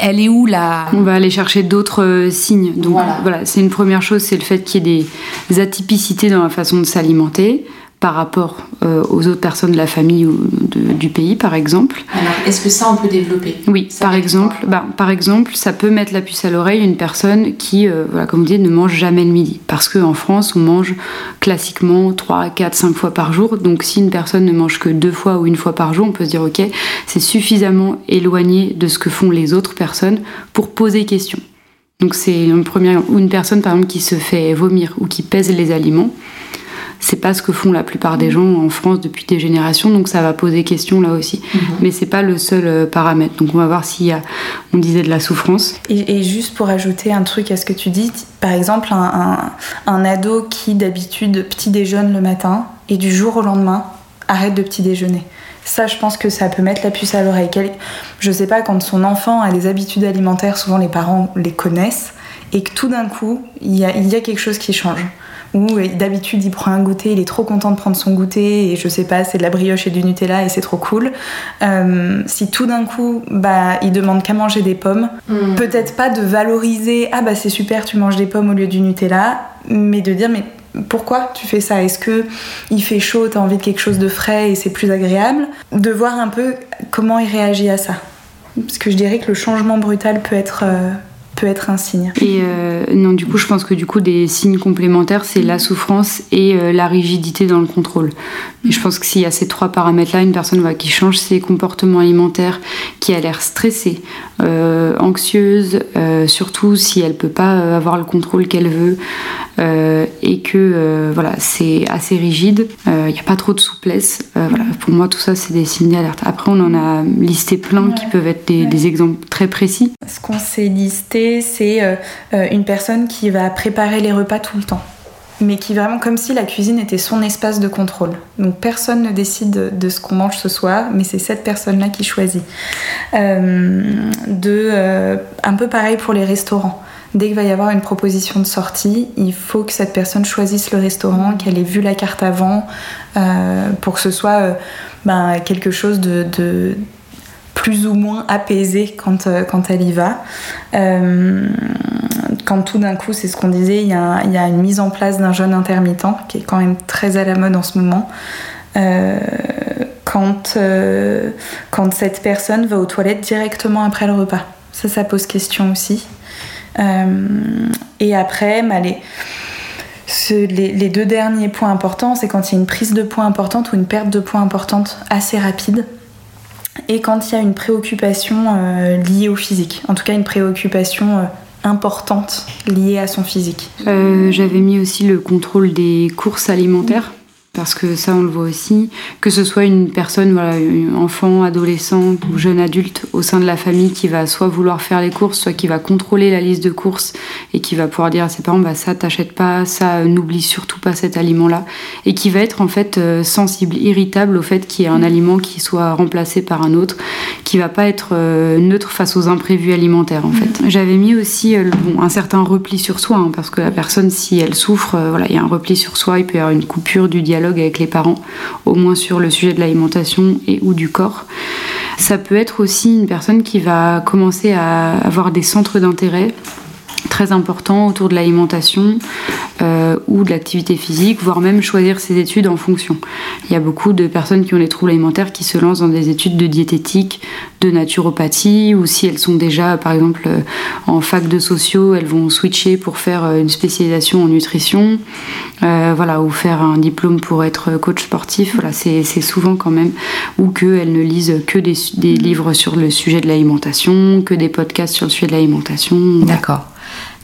S1: elle est où là
S2: On va aller chercher d'autres euh, signes. Donc voilà, c'est une première chose, c'est le fait qu'il y ait des atypicités dans la façon de s'alimenter par rapport euh, aux autres personnes de la famille ou du pays, par exemple.
S1: Alors, est-ce que ça, on peut développer?
S2: Oui, par exemple, bah, par exemple, ça peut mettre la puce à l'oreille une personne qui, euh, voilà, comme vous dites, ne mange jamais le midi. Parce qu'en France, on mange classiquement 3, 4, 5 fois par jour. Donc, si une personne ne mange que deux fois ou une fois par jour, on peut se dire, ok, c'est suffisamment éloigné de ce que font les autres personnes pour poser question. Donc, c'est une première, ou une personne, par exemple, qui se fait vomir ou qui pèse les aliments c'est pas ce que font la plupart des gens en France depuis des générations, donc ça va poser question là aussi. Mhm. Mais c'est pas le seul euh, paramètre. Donc on va voir s'il y a, on disait de la souffrance.
S4: Et, juste pour ajouter un truc à ce que tu dis, par exemple un, un ado qui d'habitude petit déjeune le matin et du jour au lendemain arrête de petit déjeuner. Ça, je pense que ça peut mettre la puce à l'oreille. Je sais pas, quand son enfant a des habitudes alimentaires, souvent les parents les connaissent, et que tout d'un coup, il y, a, il y a quelque chose qui change où d'habitude il prend un goûter, il est trop content de prendre son goûter et je sais pas, c'est de la brioche et du Nutella et c'est trop cool. Euh, si tout d'un coup bah, il demande qu'à manger des pommes, hmm. peut-être pas de valoriser ah bah c'est super tu manges des pommes au lieu du Nutella, mais de dire mais pourquoi tu fais ça? Est-ce que il fait chaud, t'as envie de quelque chose de frais et c'est plus agréable? De voir un peu comment il réagit à ça. Parce que je dirais que le changement brutal peut être euh, peut être un signe.
S2: Et euh, non, du coup, je pense que du coup, des signes complémentaires, c'est la souffrance et euh, la rigidité dans le contrôle. Mais je pense que s'il y a ces trois paramètres-là, une personne qui change ses comportements alimentaires, qui a l'air stressée, euh, anxieuse, surtout si elle peut pas avoir le contrôle qu'elle veut, et que voilà, c'est assez rigide, il n'y a pas trop de souplesse. voilà, pour moi, tout ça, c'est des signes d'alerte. Après, on en a listé plein qui peuvent être des, des exemples très précis.
S4: Ce qu'on s'est listé c'est euh, euh, une personne qui va préparer les repas tout le temps mais qui vraiment comme si la cuisine était son espace de contrôle. Donc personne ne décide de ce qu'on mange ce soir, mais c'est cette personne-là qui choisit. Euh, de, un peu pareil pour les restaurants. Dès qu'il va y avoir une proposition de sortie, il faut que cette personne choisisse le restaurant, qu'elle ait vu la carte avant, pour que ce soit ben, quelque chose de plus ou moins apaisée quand, euh, elle y va. Euh, quand tout d'un coup, c'est ce qu'on disait, il y, a, une mise en place d'un jeûne intermittent qui est quand même très à la mode en ce moment. Euh, quand, quand cette personne va aux toilettes directement après le repas. Ça, ça pose question aussi. Et après, bah, les, les, deux derniers points importants, c'est quand il y a une prise de poids importante ou une perte de poids importante assez rapide et quand il y a une préoccupation euh, liée au physique, en tout cas une préoccupation euh, importante liée à son physique.
S2: Euh, j'avais mis aussi le contrôle des courses alimentaires. Parce que ça on le voit aussi, que ce soit une personne, voilà, enfant, adolescent ou jeune adulte au sein de la famille qui va soit vouloir faire les courses, soit qui va contrôler la liste de courses et qui va pouvoir dire à ses parents bah ça t'achète pas, ça euh, n'oublie surtout pas cet aliment-là, et qui va être en fait euh, sensible, irritable au fait qu'il y ait un aliment qui soit remplacé par un autre, qui va pas être euh, neutre face aux imprévus alimentaires en fait. J'avais mis aussi bon, un certain repli sur soi, hein, parce que la personne si elle souffre, voilà, il y a un repli sur soi, il peut y avoir une coupure du dialogue avec les parents, au moins sur le sujet de l'alimentation et ou du corps. Ça peut être aussi une personne qui va commencer à avoir des centres d'intérêt très importants autour de l'alimentation euh, ou de l'activité physique, voire même choisir ses études en fonction. Il y a beaucoup de personnes qui ont des troubles alimentaires qui se lancent dans des études de diététique, de naturopathie, ou si elles sont déjà, par exemple, euh, en fac de sociaux, elles vont switcher pour faire euh, une spécialisation en nutrition, voilà, ou faire un diplôme pour être coach sportif. Voilà, c'est souvent quand même, ou qu'elles ne lisent que des livres sur le sujet de l'alimentation, que des podcasts sur le sujet de l'alimentation.
S1: D'accord.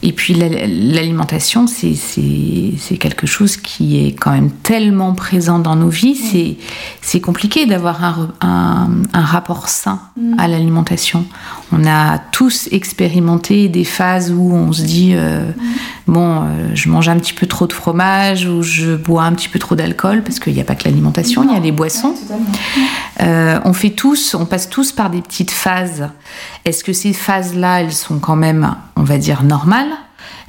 S1: Et puis l'alimentation, c'est quelque chose qui est quand même tellement présent dans nos vies. C'est compliqué d'avoir un, un, un, rapport sain mm. à l'alimentation. On a tous expérimenté des phases où on se dit euh, mm. Bon, euh, je mange un petit peu trop de fromage ou je bois un petit peu trop d'alcool parce qu'il n'y a pas que l'alimentation, il y a les boissons. Euh, on fait tous, on passe tous par des petites phases. Est-ce que ces phases-là, elles sont quand même, on va dire, normales?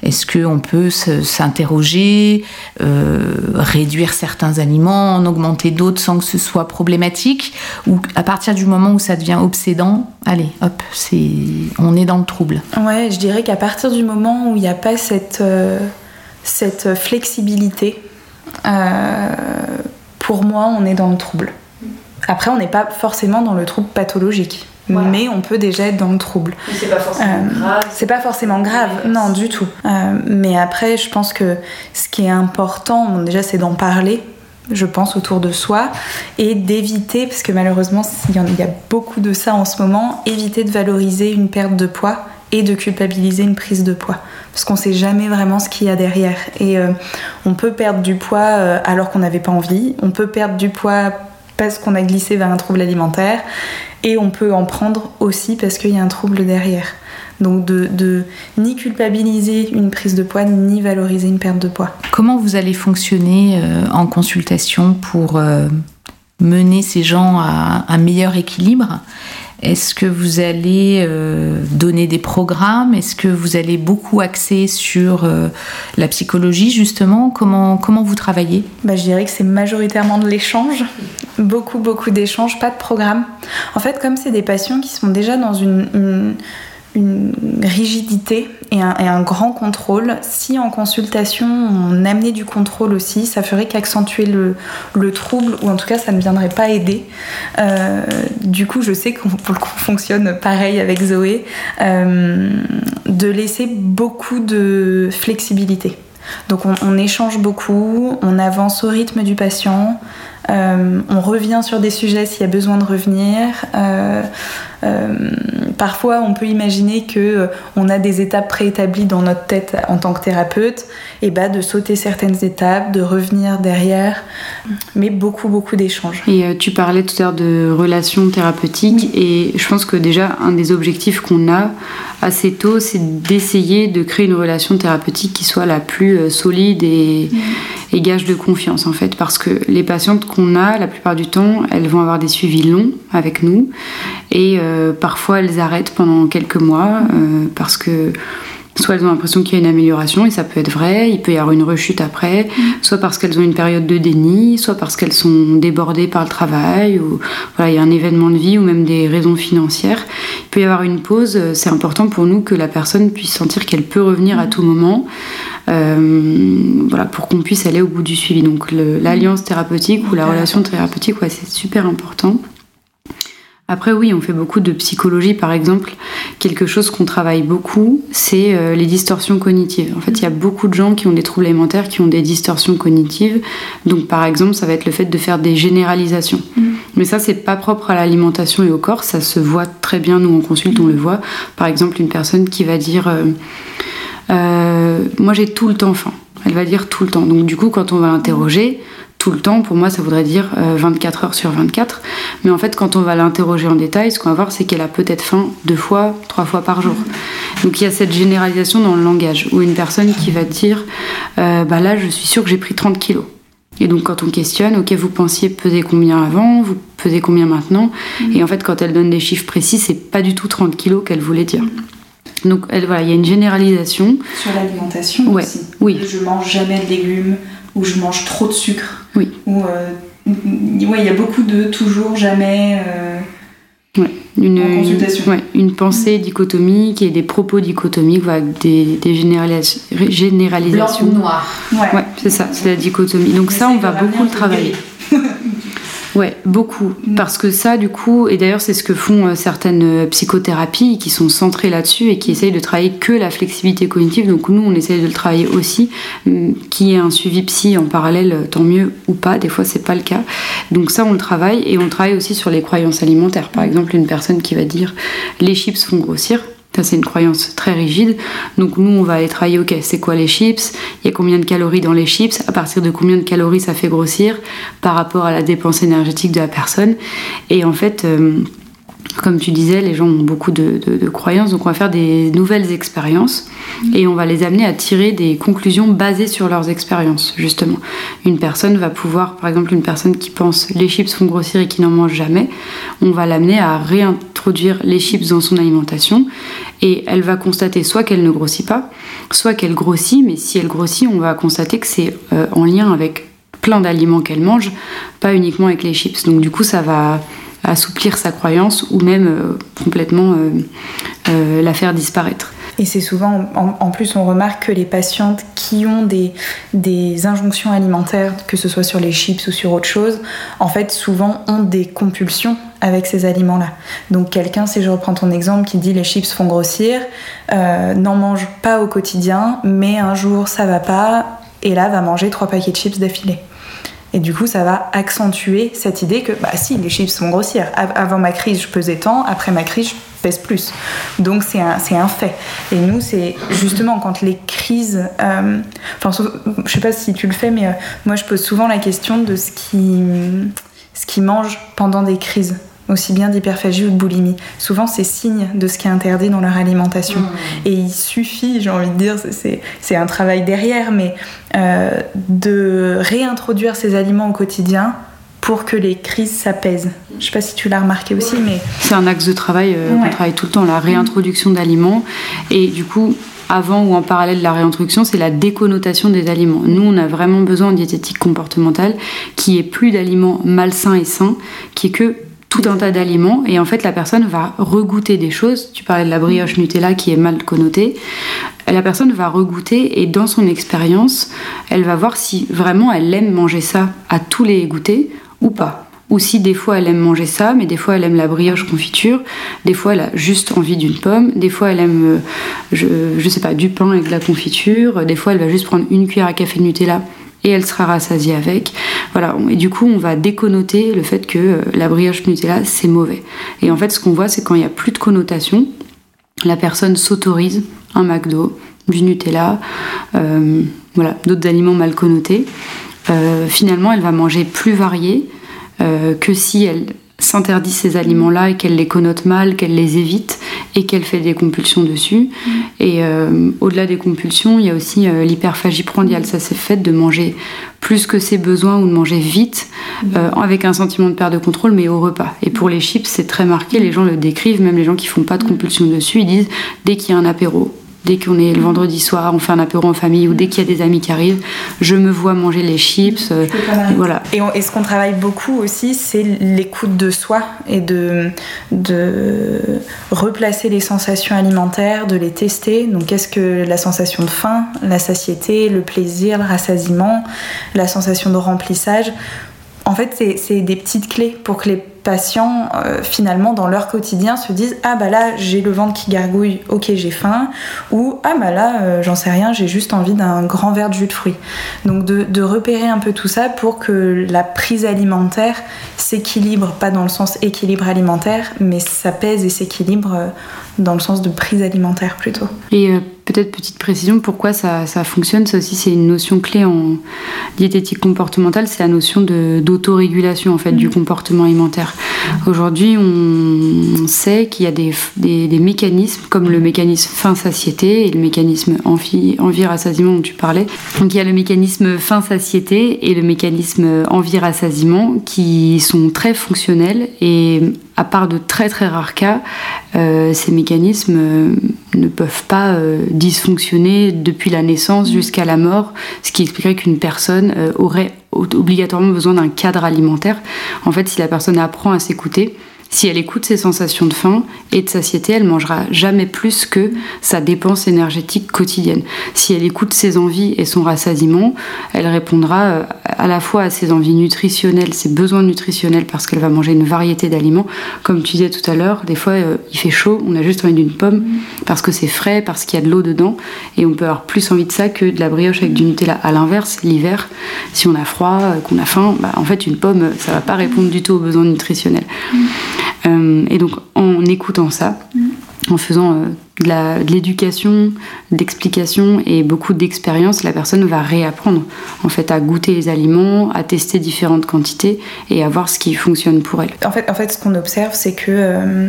S1: Est-ce qu'on peut s'interroger, euh, réduire certains aliments, en augmenter d'autres sans que ce soit problématique Ou à partir du moment où ça devient obsédant, allez, hop, on est dans le trouble
S4: Ouais, je dirais qu'à partir du moment où il n'y a pas cette, euh, flexibilité, euh, pour moi, on est dans le trouble. Après, on n'est pas forcément dans le trouble pathologique mais on peut déjà être dans le trouble.
S3: C'est pas forcément euh, grave.
S4: C'est pas forcément grave, non, du tout. Euh, mais après, je pense que ce qui est important, déjà, c'est d'en parler je pense, autour de soi et d'éviter, parce que malheureusement, il y, a beaucoup de ça en ce moment, éviter de valoriser une perte de poids et de culpabiliser une prise de poids. Parce qu'on sait jamais vraiment ce qu'il y a derrière. Et euh, on peut perdre du poids alors qu'on n'avait pas envie, on peut perdre du poids parce qu'on a glissé vers un trouble alimentaire et on peut en prendre aussi parce qu'il y a un trouble derrière. Donc de, ni culpabiliser une prise de poids, ni valoriser une perte de poids.
S1: Comment vous allez fonctionner euh, en consultation pour euh, mener ces gens à un meilleur équilibre? Est-ce que vous allez euh, donner des programmes? Est-ce que vous allez beaucoup axer sur euh, la psychologie justement? Comment, comment vous travaillez?
S4: Bah, Je dirais que c'est majoritairement de l'échange. Beaucoup, beaucoup d'échanges, pas de programme. En fait, comme c'est des patients qui sont déjà dans une rigidité et un, grand contrôle. Si en consultation on amenait du contrôle aussi, ça ferait qu'accentuer le, trouble, ou en tout cas ça ne viendrait pas aider. Euh, du coup, je sais qu'on fonctionne pareil avec Zoé, euh, de laisser beaucoup de flexibilité. Donc on, échange beaucoup, on avance au rythme du patient, euh, on revient sur des sujets s'il y a besoin de revenir. Parfois, on peut imaginer que euh, on a des étapes préétablies dans notre tête en tant que thérapeute, et bah de sauter certaines étapes, de revenir derrière, mais beaucoup beaucoup d'échanges.
S2: Et euh, tu parlais tout à l'heure de relations thérapeutiques, et je pense que déjà un des objectifs qu'on a assez tôt, c'est d'essayer de créer une relation thérapeutique qui soit la plus solide et, et gage de confiance en fait, parce que les patientes qu'on a, la plupart du temps, elles vont avoir des suivis longs avec nous, et euh, parfois, elles arrêtent pendant quelques mois euh, parce que soit elles ont l'impression qu'il y a une amélioration et ça peut être vrai, il peut y avoir une rechute après, mm. soit parce qu'elles ont une période de déni, soit parce qu'elles sont débordées par le travail, ou voilà, il y a un événement de vie ou même des raisons financières. Il peut y avoir une pause, c'est important pour nous que la personne puisse sentir qu'elle peut revenir à mm. tout moment, euh, voilà, pour qu'on puisse aller au bout du suivi. Donc l'alliance thérapeutique ou la relation thérapeutique, ouais, c'est super important. Après oui, on fait beaucoup de psychologie par exemple. Quelque chose qu'on travaille beaucoup, c'est euh, les distorsions cognitives. En fait, il y a beaucoup de gens qui ont des troubles alimentaires qui ont des distorsions cognitives. Donc par exemple, ça va être le fait de faire des généralisations. Mm. Mais ça, c'est pas propre à l'alimentation et au corps. Ça se voit très bien. Nous, on consulte, on le voit. Par exemple, une personne qui va dire euh, euh, Moi, j'ai tout le temps faim. Elle va dire tout le temps. Donc du coup, quand on va l'interroger, tout le temps, pour moi, ça voudrait dire 24 heures sur 24. Mais en fait, quand on va l'interroger en détail, ce qu'on va voir, c'est qu'elle a peut-être faim deux fois, trois fois par jour. Donc il y a cette généralisation dans le langage, où une personne qui va dire, bah là, je suis sûre que j'ai pris 30 kilos. Et donc quand on questionne, ok, vous pensiez peser combien avant, vous pesez combien maintenant mm. Et en fait, quand elle donne des chiffres précis, c'est pas du tout 30 kilos qu'elle voulait dire. Mm. Donc elle, voilà, il y a une généralisation.
S4: Sur l'alimentation
S2: ouais.
S4: aussi.
S2: Oui.
S4: Je mange jamais de légumes ou je mange trop de sucre.
S2: Oui.
S4: Ou euh, ouais, il y a beaucoup de toujours jamais. Euh,
S2: Ouais, une, une, pensée dichotomique et des propos dichotomiques, des, des généralisations.
S1: Blanc ou noir.
S2: Ouais, c'est ça, c'est la dichotomie. Donc ça, on va beaucoup le travailler. Ouais, beaucoup. Mm. Parce que ça, du coup, et d'ailleurs, c'est ce que font euh, certaines euh, psychothérapies qui sont centrées là-dessus et qui essayent de travailler que la flexibilité cognitive. Donc, nous, on essaye de le travailler aussi. Mm, qui est un suivi psy en parallèle, euh, tant mieux ou pas. Des fois, c'est pas le cas. Donc, ça, on le travaille et on travaille aussi sur les croyances alimentaires. Par exemple, une personne qui va dire les chips font grossir. Ça, c'est une croyance très rigide. Donc, nous, on va aller travailler, ok, c'est quoi les chips? Il y a combien de calories dans les chips? À partir de combien de calories ça fait grossir par rapport à la dépense énergétique de la personne? Et en fait, euh, comme tu disais, les gens ont beaucoup de, croyances, donc on va faire des nouvelles expériences et on va les amener à tirer des conclusions basées sur leurs expériences, justement. Une personne va pouvoir, par exemple, une personne qui pense les chips font grossir et qui n'en mange jamais, on va l'amener à réintroduire les chips dans son alimentation et elle va constater soit qu'elle ne grossit pas, soit qu'elle grossit, mais si elle grossit, on va constater que c'est euh, en lien avec plein d'aliments qu'elle mange, pas uniquement avec les chips. Donc du coup, ça va assouplir sa croyance ou même euh, complètement euh, euh, la faire disparaître.
S4: Et c'est souvent, en, plus, on remarque que les patientes qui ont des, injonctions alimentaires, que ce soit sur les chips ou sur autre chose, en fait, souvent ont des compulsions avec ces aliments-là. Donc quelqu'un, si je reprends ton exemple, qui dit les chips font grossir, n'en mange pas au quotidien, mais un jour ça va pas, et là va manger trois paquets de chips d'affilée. Et du coup, ça va accentuer cette idée que, bah si, les chiffres vont grossir. Avant ma crise, je pesais tant, après ma crise, je pèse plus. Donc c'est un, un, fait. Et nous, c'est justement quand les crises... Euh, enfin, je sais pas si tu le fais, mais euh, moi, je pose souvent la question de ce qui, ce qui mange pendant des crises aussi bien d'hyperphagie ou de boulimie. Souvent, c'est signe de ce qui est interdit dans leur alimentation. Mmh. Et il suffit, j'ai envie de dire, c'est un travail derrière, mais euh, de réintroduire ces aliments au quotidien pour que les crises s'apaisent. Je sais pas si tu l'as remarqué aussi, mais...
S2: C'est un axe de travail euh, qu'on travaille tout le temps, la réintroduction d'aliments. Et du coup, avant ou en parallèle de la réintroduction, c'est la déconnotation des aliments. Nous, on a vraiment besoin en diététique comportementale qui est plus d'aliments malsains et sains, qui est que tout un tas d'aliments et en fait la personne va regoûter des choses. Tu parlais de la brioche Nutella qui est mal connotée. La personne va regoûter et dans son expérience, elle va voir si vraiment elle aime manger ça à tous les goûters ou pas. Ou si des fois elle aime manger ça, mais des fois elle aime la brioche confiture, des fois elle a juste envie d'une pomme, des fois elle aime, euh, je, je sais pas, du pain avec de la confiture, des fois elle va juste prendre une cuillère à café Nutella et elle sera rassasiée avec. Voilà, et du coup, on va déconnoter le fait que euh, la brioche Nutella, c'est mauvais. Et en fait, ce qu'on voit, c'est quand il n'y a plus de connotation, la personne s'autorise un McDo, du Nutella, euh, voilà, d'autres aliments mal connotés. Euh, finalement, elle va manger plus varié que si elle s'interdit ces aliments-là et qu'elle les connote mal, qu'elle les évite et qu'elle fait des compulsions dessus. Mm. Et euh, au-delà des compulsions, il y a aussi euh, l'hyperphagie prandiale. Ça, c'est fait de manger plus que ses besoins ou de manger vite, mm. euh, avec un sentiment de perte de contrôle, mais au repas. Et pour les chips, c'est très marqué. Les gens le décrivent, même les gens qui font pas de compulsion dessus, ils disent dès qu'il y a un apéro, dès qu'on est le vendredi soir, on fait un apéro en famille ou dès qu'il y a des amis qui arrivent, je me vois manger les chips. Euh, voilà.
S4: Et, ce qu'on travaille beaucoup aussi, c'est l'écoute de soi et de, de replacer les sensations alimentaires, de les tester. Donc, qu'est-ce que la sensation de faim, la satiété, le plaisir, le rassasiement, la sensation de remplissage en fait, c'est des petites clés pour que les patients, euh, finalement, dans leur quotidien, se disent Ah bah là, j'ai le ventre qui gargouille, ok, j'ai faim. Ou Ah bah là, euh, j'en sais rien, j'ai juste envie d'un grand verre de jus de fruits. Donc de, repérer un peu tout ça pour que la prise alimentaire s'équilibre, pas dans le sens équilibre alimentaire, mais s'apaise et s'équilibre euh, dans le sens de prise alimentaire plutôt.
S2: Et peut-être petite précision, pourquoi ça, ça fonctionne, ça aussi c'est une notion clé en diététique comportementale, c'est la notion de- d'autorégulation en fait du comportement alimentaire. Aujourd'hui, on sait qu'il y a des, des- des mécanismes comme le mécanisme fin satiété et le mécanisme envie, envie rassasiement dont tu parlais. Donc il y a le mécanisme fin satiété et le mécanisme envie rassasiement qui sont très fonctionnels et à part de très très rares cas, euh, ces mécanismes euh, ne peuvent pas euh, dysfonctionner depuis la naissance jusqu'à la mort, ce qui expliquerait qu'une personne aurait obligatoirement besoin d'un cadre alimentaire. En fait, si la personne apprend à s'écouter, si elle écoute ses sensations de faim et de satiété, elle mangera jamais plus que sa dépense énergétique quotidienne. Si elle écoute ses envies et son rassasiement, elle répondra euh, à la fois à ses envies nutritionnelles, ses besoins nutritionnels, parce qu'elle va manger une variété d'aliments. Comme tu disais tout à l'heure, des fois euh, il fait chaud, on a juste envie d'une pomme parce que c'est frais, parce qu'il y a de l'eau dedans, et on peut avoir plus envie de ça que de la brioche avec du Nutella. À l'inverse, l'hiver, si on a froid, euh, qu'on a faim, bah, en fait une pomme, ça va pas répondre du tout aux besoins nutritionnels. Euh, et donc en écoutant ça, en faisant euh, de l'éducation, de l'explication et beaucoup d'expérience, la personne va réapprendre en fait à goûter les aliments, à tester différentes quantités et à voir ce qui fonctionne pour elle.
S4: En fait, en fait ce qu'on observe, c'est que euh,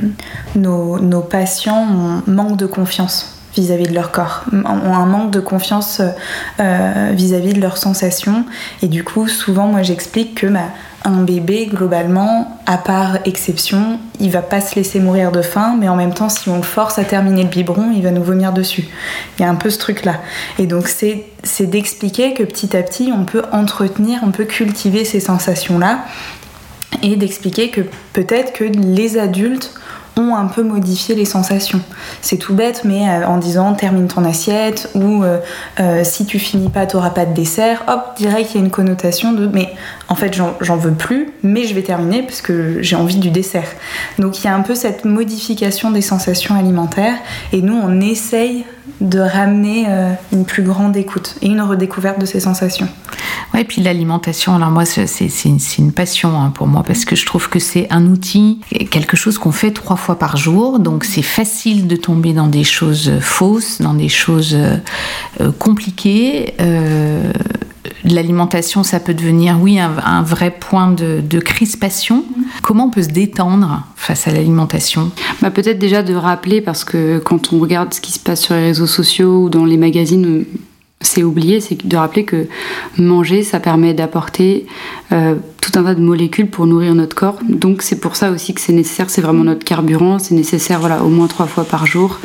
S4: nos, nos patients ont- manquent de confiance vis-à-vis de leur corps, ont un manque de confiance euh, vis-à-vis de leurs sensations. Et du coup, souvent, moi, j'explique que bah, un bébé, globalement, à part exception, il va pas se laisser mourir de faim, mais en même temps, si on le force à terminer le biberon, il va nous vomir dessus. Il y a un peu ce truc-là. Et donc, c'est d'expliquer que petit à petit, on peut entretenir, on peut cultiver ces sensations-là et d'expliquer que peut-être que les adultes ont un peu modifié les sensations. C'est tout bête, mais euh, en disant termine ton assiette ou euh, euh, si tu finis pas, t'auras pas de dessert, hop, direct il y a une connotation de mais en fait j'en veux plus, mais je vais terminer parce que j'ai envie du dessert. Donc il y a un peu cette modification des sensations alimentaires et nous on essaye de ramener euh, une plus grande écoute et une redécouverte de ces sensations.
S1: Et puis l'alimentation, alors moi, c'est une, passion hein, pour moi parce que je trouve que c'est un outil, quelque chose qu'on fait trois fois par jour. Donc c'est facile de tomber dans des choses fausses, dans des choses euh, euh, compliquées. L'alimentation, ça peut devenir, oui, un, vrai point de, de crispation. Comment on peut se détendre face à l'alimentation?
S2: Bah, Peut-être déjà de rappeler, parce que quand on regarde ce qui se passe sur les réseaux sociaux ou dans les magazines, c'est oublié, c'est de rappeler que manger, ça permet d'apporter euh, tout un tas de molécules pour nourrir notre corps. Donc c'est pour ça aussi que c'est nécessaire, c'est vraiment notre carburant, c'est nécessaire voilà, au moins trois fois par jour.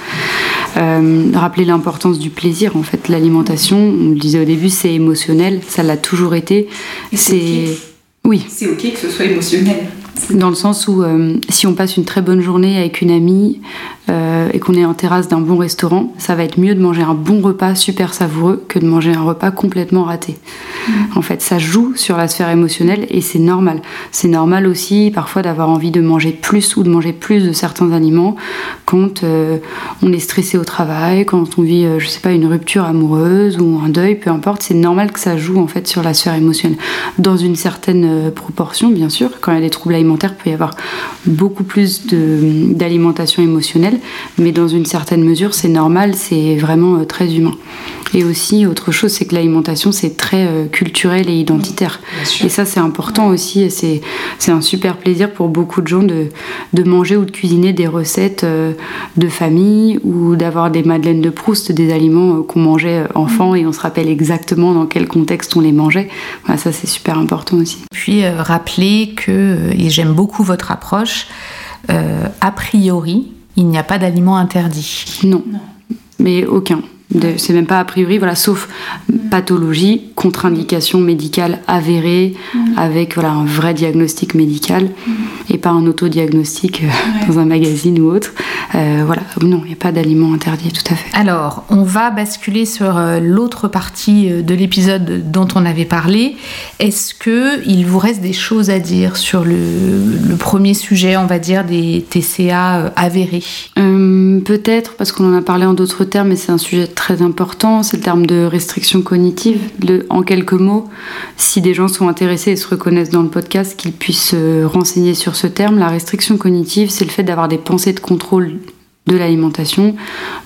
S2: Euh, rappeler l'importance du plaisir, en fait, l'alimentation, on le disait au début, c'est émotionnel, ça l'a toujours été. C'est... Oui.
S4: C'est ok que ce soit émotionnel.
S2: Dans le sens où euh, si on passe une très bonne journée avec une amie euh, et qu'on est en terrasse d'un bon restaurant, ça va être mieux de manger un bon repas super savoureux que de manger un repas complètement raté. En fait, ça joue sur la sphère émotionnelle et c'est normal. C'est normal aussi parfois d'avoir envie de manger plus ou de manger plus de certains aliments quand euh, on est stressé au travail, quand on vit, euh, je sais pas, une rupture amoureuse ou un deuil, peu importe. C'est normal que ça joue en fait sur la sphère émotionnelle. Dans une certaine proportion, bien sûr. Quand il y a des troubles alimentaires, il peut y avoir beaucoup plus d'alimentation émotionnelle, mais dans une certaine mesure, c'est normal, c'est vraiment euh, très humain. Et aussi, autre chose, c'est que l'alimentation, c'est très euh, culturel et identitaire. Et ça, c'est important aussi. et C'est c'est un super plaisir pour beaucoup de gens de, de manger ou de cuisiner des recettes euh, de famille ou d'avoir des madeleines de Proust, des aliments qu'on mangeait enfant et on se rappelle exactement dans quel contexte on les mangeait. Voilà, ça, c'est super important aussi.
S1: Puis euh, rappeler que, et j'aime beaucoup votre approche, euh, a priori, il n'y a pas d'aliments interdits.
S2: Non, mais aucun. C'est même pas a priori, voilà, sauf pathologie, contre-indication médicale avérée, avec voilà, un vrai diagnostic médical et pas un autodiagnostic euh, dans un magazine ou autre. Euh, voilà, non, il n'y a pas d'aliments interdits, tout à fait.
S1: Alors, on va basculer sur euh, l'autre partie de l'épisode dont on avait parlé. Est-ce que il vous reste des choses à dire sur le, le premier sujet, on va dire, des TCA avérés?
S2: Euh, Peut-être, parce qu'on en a parlé en d'autres termes, mais c'est un sujet très important, c'est le terme de restriction cognitive. Le- en quelques mots, si des gens sont intéressés et se reconnaissent dans le podcast, qu'ils puissent se renseigner sur ce terme. La restriction cognitive, c'est le fait d'avoir des pensées de contrôle de l'alimentation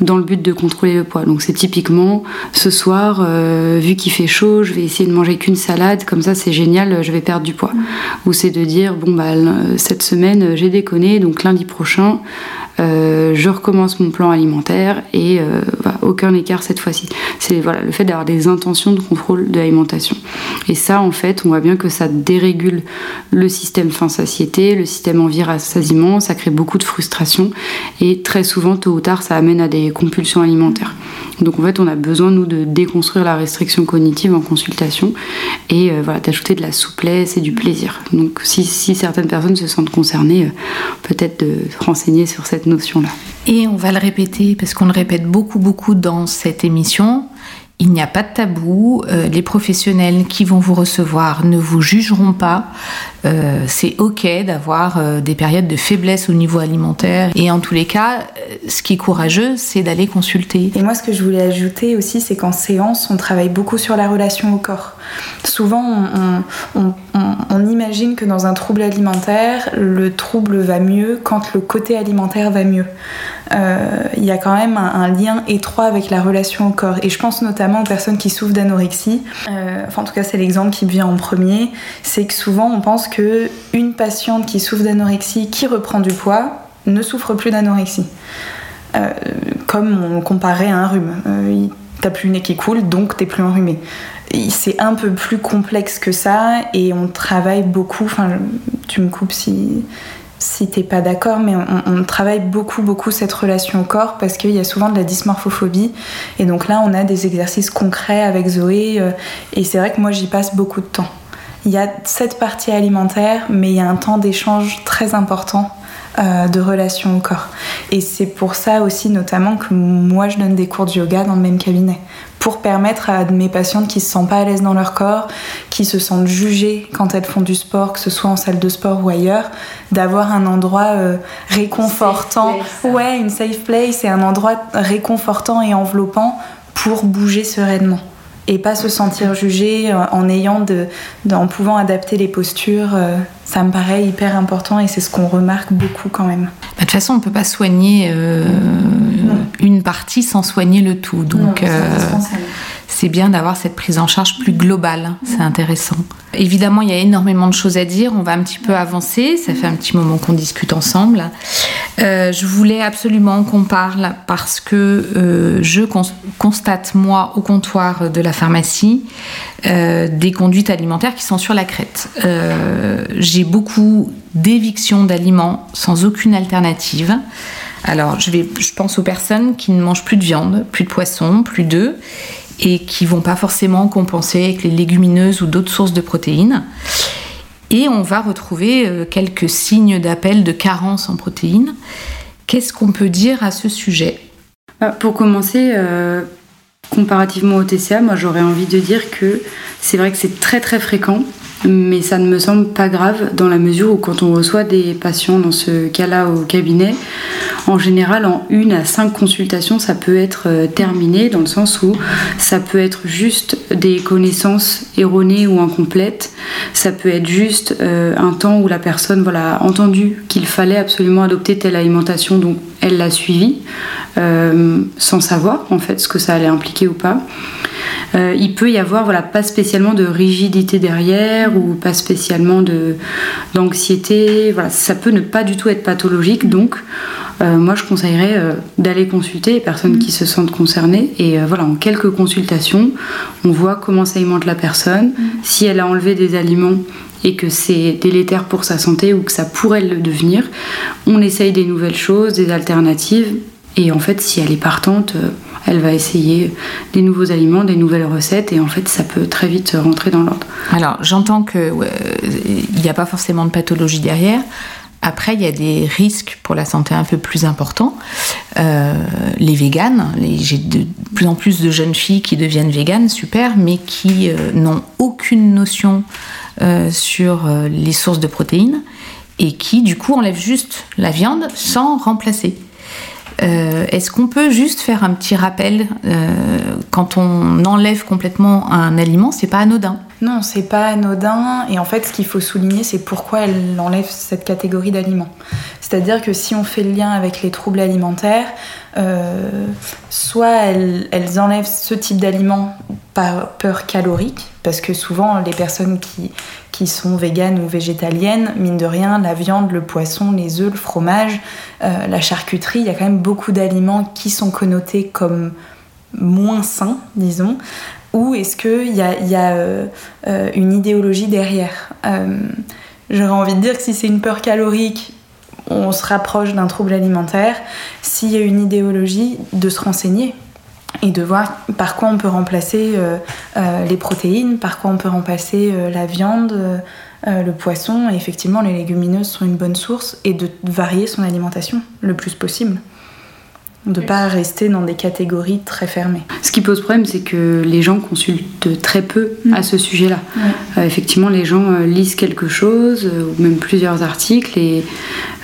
S2: dans le but de contrôler le poids. Donc c'est typiquement ce soir, euh, vu qu'il fait chaud, je vais essayer de manger qu'une salade, comme ça c'est génial, je vais perdre du poids. Ou c'est de dire bon bah cette semaine j'ai déconné, donc lundi prochain euh, je recommence mon plan alimentaire et euh, aucun écart cette fois-ci. C'est le fait d'avoir des intentions de contrôle de l'alimentation. Et ça, en fait, on voit bien que ça dérégule le système faim-satiété, le système envie-rassasiement, ça crée beaucoup de frustration et très souvent, tôt ou tard, ça amène à des compulsions alimentaires. Donc en fait, on a besoin, nous, de déconstruire la restriction cognitive en consultation et euh, d'ajouter de la souplesse et du plaisir. Donc si, certaines personnes se sentent concernées, peut-être de renseigner sur cette notion-là.
S1: Et on va le répéter parce qu'on le répète beaucoup, beaucoup dans cette émission. Il n'y a pas de tabou. Euh, les professionnels qui vont vous recevoir ne vous jugeront pas. Euh, c'est ok d'avoir euh, des périodes de faiblesse au niveau alimentaire. Et en tous les cas, ce qui est courageux, c'est d'aller consulter.
S4: Et moi, ce que je voulais ajouter aussi, c'est qu'en séance, on travaille beaucoup sur la relation au corps. Souvent, on, imagine que dans un trouble alimentaire, le trouble va mieux quand le côté alimentaire va mieux. Euh, il y a quand même un, lien étroit avec la relation au corps. Et je pense notamment aux personnes qui souffrent d'anorexie. Euh, enfin, en tout cas, c'est l'exemple qui me vient en premier. C'est que souvent, on pense que une patiente qui souffre d'anorexie, qui reprend du poids, ne souffre plus d'anorexie. Euh, comme on comparait à un rhume. T'as plus le nez qui coule, donc t'es plus enrhumé. C'est un peu plus complexe que ça et on travaille beaucoup. Enfin, tu me coupes si, si t'es pas d'accord, mais on, travaille beaucoup, beaucoup cette relation au corps parce qu'il y a souvent de la dysmorphophobie. Et donc là, on a des exercices concrets avec Zoé. Euh, et c'est vrai que moi, j'y passe beaucoup de temps. Il y a cette partie alimentaire, mais il y a un temps d'échange très important euh, de relation au corps. Et c'est pour ça aussi notamment que moi je donne des cours de yoga dans le même cabinet. Pour permettre à mes patientes qui se sentent pas à l'aise dans leur corps, qui se sentent jugées quand elles font du sport, que ce soit en salle de sport ou ailleurs, d'avoir un endroit euh, réconfortant, ouais, une safe place, et un endroit réconfortant et enveloppant pour bouger sereinement et pas se sentir jugé euh, en ayant de, en pouvant adapter les postures. Euh, ça me paraît hyper important et c'est ce qu'on remarque beaucoup quand même.
S1: Bah, de toute façon, on peut pas soigner euh, une partie sans soigner le tout. Donc, c'est bien d'avoir cette prise en charge plus globale. C'est intéressant. Évidemment, il y a énormément de choses à dire. On va un petit peu avancer. Ça fait un petit moment qu'on discute ensemble. Euh, je voulais absolument qu'on parle parce que euh, je constate, moi, au comptoir de la pharmacie, euh, des conduites alimentaires qui sont sur la crête. J'ai beaucoup d'évictions d'aliments sans aucune alternative. Alors, je, je pense aux personnes qui ne mangent plus de viande, plus de poisson, plus d'œufs et qui vont pas forcément compenser avec les légumineuses ou d'autres sources de protéines. Et on va retrouver euh, quelques signes d'appel de carence en protéines. Qu'est-ce qu'on peut dire à ce sujet?
S2: Bah, Pour commencer, euh, comparativement au TCA, moi j'aurais envie de dire que c'est vrai que c'est très très fréquent mais ça ne me semble pas grave dans la mesure où quand on reçoit des patients dans ce cas-là au cabinet, en général en une à cinq consultations ça peut être euh, terminé dans le sens où ça peut être juste des connaissances erronées ou incomplètes, ça peut être juste euh, un temps où la personne voilà, a entendu qu'il fallait absolument adopter telle alimentation donc elle l'a suivi euh, sans savoir en fait ce que ça allait impliquer ou pas. Euh, il peut y avoir pas spécialement de rigidité derrière ou pas spécialement d'anxiété. Ça peut ne pas du tout être pathologique. Donc, euh, moi, je conseillerais euh, d'aller consulter les personnes qui se sentent concernées. Et voilà, en quelques consultations, on voit comment s'alimente la personne, si elle a enlevé des aliments et que c'est délétère pour sa santé ou que ça pourrait le devenir, on essaye des nouvelles choses, des alternatives. Et en fait, si elle est partante, elle va essayer des nouveaux aliments, des nouvelles recettes, et en fait, ça peut très vite rentrer dans l'ordre.
S1: Alors, j'entends qu'il n'y a pas forcément de pathologie derrière. Après, il y a des risques pour la santé un peu plus importants. Euh, les véganes, j'ai de plus en plus de jeunes filles qui deviennent véganes, super, mais qui euh, n'ont aucune notion euh, sur les sources de protéines et qui, du coup, enlèvent juste la viande sans remplacer. Euh, Est-ce qu'on peut juste faire un petit rappel euh, quand on enlève complètement un aliment, c'est pas anodin?
S4: Non, c'est pas anodin. Et en fait, ce qu'il faut souligner, c'est pourquoi elle enlève cette catégorie d'aliments. C'est-à-dire que si on fait le lien avec les troubles alimentaires, euh, soit elles, elles enlèvent ce type d'aliments par peur calorique, parce que souvent les personnes qui, qui sont véganes ou végétaliennes, mine de rien, la viande, le poisson, les œufs, le fromage, euh, la charcuterie, il y a quand même beaucoup d'aliments qui sont connotés comme moins sains, disons, ou est-ce qu'il y a, y a euh, euh, une idéologie derrière? J'aurais envie de dire que si c'est une peur calorique, on se rapproche d'un trouble alimentaire. S'il y a une idéologie, de se renseigner et de voir par quoi on peut remplacer euh, euh, les protéines, par quoi on peut remplacer euh, la viande, le poisson. Et effectivement, les légumineuses sont une bonne source et de varier son alimentation le plus possible. De ne pas rester dans des catégories très fermées.
S2: Ce qui pose problème, c'est que les gens consultent très peu
S4: Mm.
S2: à ce sujet-là.
S4: Ouais.
S2: Euh, effectivement, les gens euh, lisent quelque chose, euh, ou même plusieurs articles, et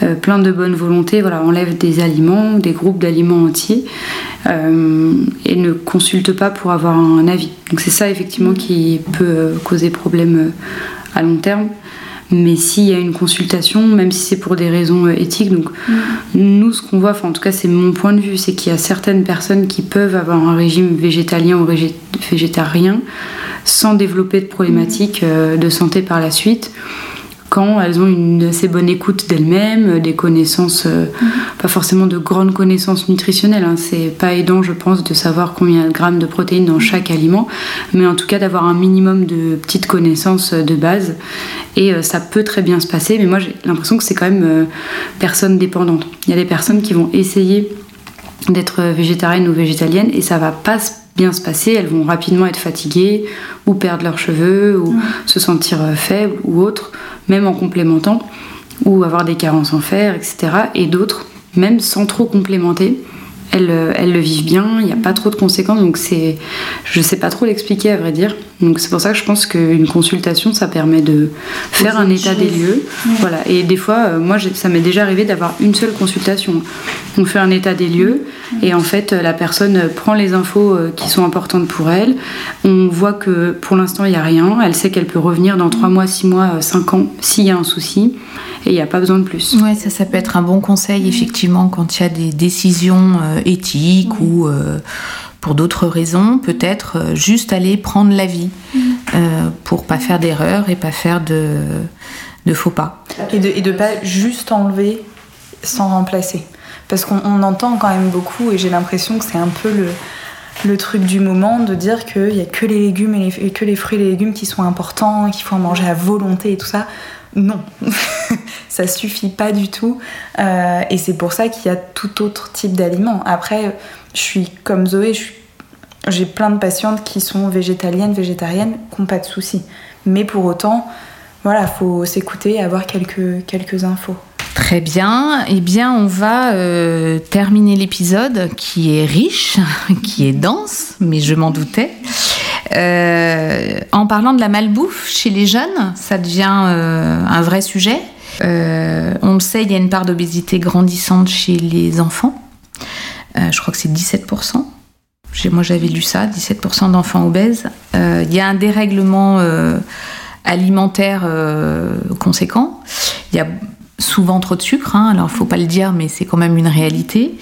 S2: euh, plein de bonne volonté voilà, enlèvent des aliments, des groupes d'aliments entiers, euh, et ne consultent pas pour avoir un avis. Donc c'est ça, effectivement, qui peut euh, causer problème euh, à long terme. Mais s'il y a une consultation, même si c'est pour des raisons euh, éthiques, donc nous, ce qu'on voit, enfin en tout cas c'est mon point de vue, c'est qu'il y a certaines personnes qui peuvent avoir un régime végétalien ou végétarien sans développer de problématiques euh, de santé par la suite, quand elles ont une assez bonne écoute d'elles-mêmes, euh, des connaissances, euh, pas forcément de grandes connaissances nutritionnelles, hein, c'est pas aidant je pense de savoir combien de grammes de protéines dans chaque aliment, mais en tout cas d'avoir un minimum de petites connaissances euh, de base, et euh, ça peut très bien se passer, mais moi j'ai l'impression que c'est quand même euh, personne dépendante. Il y a des personnes qui vont essayer d'être végétarienne ou végétalienne et ça va pas bien se passer, elles vont rapidement être fatiguées ou perdre leurs cheveux ou se sentir faibles ou autres, même en complémentant ou avoir des carences en fer, etc. Et d'autres, même sans trop complémenter, elles, euh, le vivent bien, il n'y a pas trop de conséquences, donc je sais pas trop l'expliquer à vrai dire. Donc c'est pour ça que je pense qu'une consultation, ça permet de faire un état des lieux, voilà. Et des fois, euh, moi, ça m'est déjà arrivé d'avoir une seule consultation. On fait un état des lieux et en fait, euh, la personne euh, prend les infos euh, qui sont importantes pour elle. On voit que pour l'instant, il n'y a rien. Elle sait qu'elle peut revenir dans 3 mois, 6 mois, 5 ans s'il y a un souci et il n'y a pas besoin de plus.
S1: Ouais, ça, ça peut être un bon conseil, effectivement, quand il y a des décisions euh, éthiques ou euh, pour d'autres raisons, peut-être euh, juste aller prendre l'avis euh, pour pas faire d'erreur et pas faire de, de faux pas.
S4: Et de, et de pas juste enlever sans remplacer. Parce qu'on on entend quand même beaucoup, et j'ai l'impression que c'est un peu le, le truc du moment de dire qu'il n'y a que les légumes et, les, et que les fruits et les légumes qui sont importants, qu'il faut en manger à volonté et tout ça. Non, ça suffit pas du tout. Euh, et c'est pour ça qu'il y a tout autre type d'aliments. Après, je suis comme Zoé, j'ai plein de patientes qui sont végétaliennes, végétariennes, qui n'ont pas de soucis. Mais pour autant, voilà, faut s'écouter et avoir quelques, quelques infos.
S1: Très bien. Eh bien, on va euh, terminer l'épisode qui est riche, qui est dense, mais je m'en doutais. Euh, en parlant de la malbouffe chez les jeunes, ça devient euh, un vrai sujet. Euh, on le sait, il y a une part d'obésité grandissante chez les enfants. Je crois que c'est 17%. J'ai- Moi, j'avais lu ça, 17% d'enfants obèses. Il y a un dérèglement alimentaire conséquent. Il y a souvent trop de sucre, hein, alors il faut pas le dire, mais c'est quand même une réalité.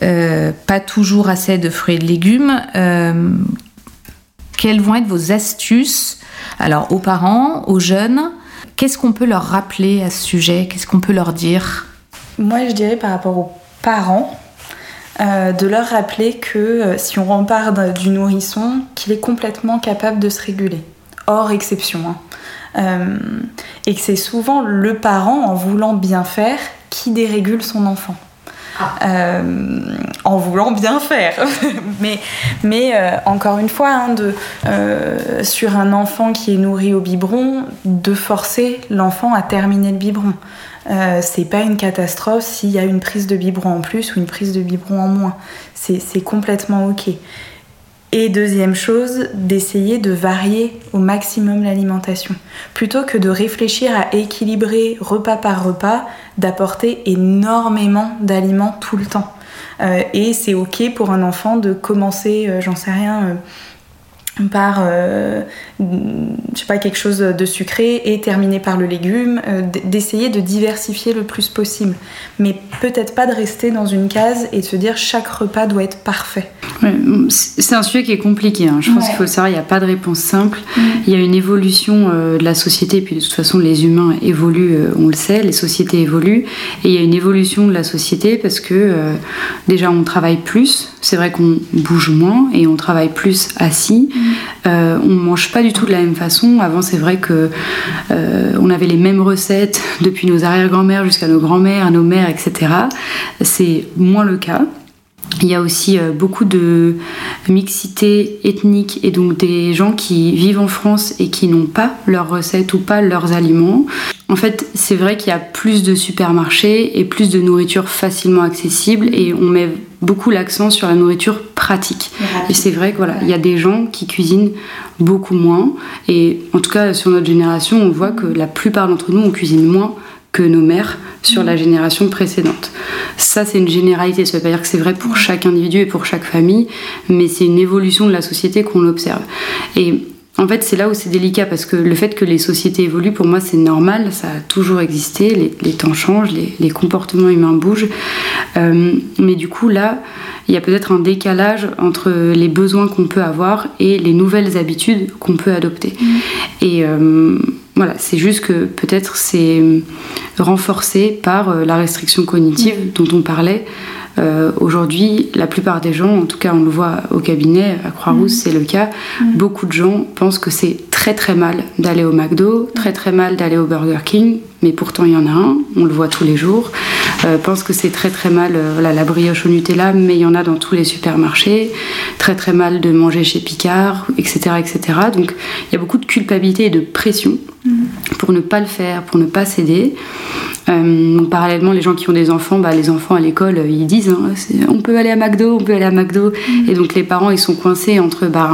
S1: Pas toujours assez de fruits et de légumes. Quelles vont être vos astuces Alors aux parents, aux jeunes, qu'est-ce qu'on peut leur rappeler à ce sujet? Qu'est-ce qu'on peut leur dire?
S4: Moi, je dirais par rapport aux parents, euh, de leur rappeler que euh, si on repart du nourrisson, qu'il est complètement capable de se réguler, hors exception. hein. Euh, et que c'est souvent le parent, en voulant bien faire, qui dérégule son enfant. Euh, en voulant bien faire. mais euh, encore une fois, hein, euh, sur un enfant qui est nourri au biberon, de forcer l'enfant à terminer le biberon. C'est pas une catastrophe s'il y a une prise de biberon en plus ou une prise de biberon en moins. C'est complètement ok. Et deuxième chose, d'essayer de varier au maximum l'alimentation. Plutôt que de réfléchir à équilibrer repas par repas, d'apporter énormément d'aliments tout le temps. Euh, et c'est ok pour un enfant de commencer, euh, j'en sais rien, euh, par euh, je sais pas quelque chose de sucré et terminer par le légume, euh, d'essayer de diversifier le plus possible, mais peut-être pas de rester dans une case et de se dire chaque repas doit être parfait.
S2: Ouais, c'est un sujet qui est compliqué. hein. Je pense
S4: Ouais.
S2: qu'il faut le savoir, il n'y a pas de réponse simple.
S4: Mm.
S2: Il y a une évolution euh, de la société, et puis de toute façon, les humains évoluent, on le sait, les sociétés évoluent. Et il y a une évolution de la société parce que déjà, on travaille plus. C'est vrai qu'on bouge moins et on travaille plus assis. Euh, on mange pas du tout de la même façon. Avant, c'est vrai que euh, on avait les mêmes recettes depuis nos arrière-grand-mères jusqu'à nos grands-mères, nos mères, etc. C'est moins le cas. Il y a aussi euh, beaucoup de mixité ethnique et donc des gens qui vivent en France et qui n'ont pas leurs recettes ou pas leurs aliments. En fait, c'est vrai qu'il y a plus de supermarchés et plus de nourriture facilement accessible et on met beaucoup l'accent sur la nourriture pratique. Et c'est vrai que voilà, il y a des gens qui cuisinent beaucoup moins et en tout cas sur notre génération, on voit que la plupart d'entre nous on cuisine moins que nos mères sur la génération précédente. Ça, c'est une généralité. Ça ne veut pas dire que c'est vrai pour chaque individu et pour chaque famille, mais c'est une évolution de la société qu'on observe. Et en fait, c'est là où c'est délicat parce que le fait que les sociétés évoluent, pour moi, c'est normal. Ça a toujours existé. Les, les temps changent, les, les comportements humains bougent. Euh, mais du coup, là, il y a peut-être un décalage entre les besoins qu'on peut avoir et les nouvelles habitudes qu'on peut adopter. Et euh, voilà, c'est juste que peut-être c'est renforcé par euh, la restriction cognitive dont on parlait. Euh, Aujourd'hui, la plupart des gens, en tout cas on le voit au cabinet, à Croix-Rousse c'est le cas, beaucoup de gens pensent que c'est très très mal d'aller au McDo, très très mal d'aller au Burger King, mais pourtant il y en a un, on le voit tous les jours. Euh, pensent que c'est très très mal euh, voilà, la brioche au Nutella, mais il y en a dans tous les supermarchés. Très très mal de manger chez Picard, etc. etc. Donc il y a beaucoup de culpabilité et de pression pour ne pas le faire, pour ne pas céder. Euh, donc, parallèlement, les gens qui ont des enfants, bah, les enfants à l'école, ils disent hein, on peut aller à McDo, on peut aller à McDo. Et donc les parents, ils sont coincés entre bah,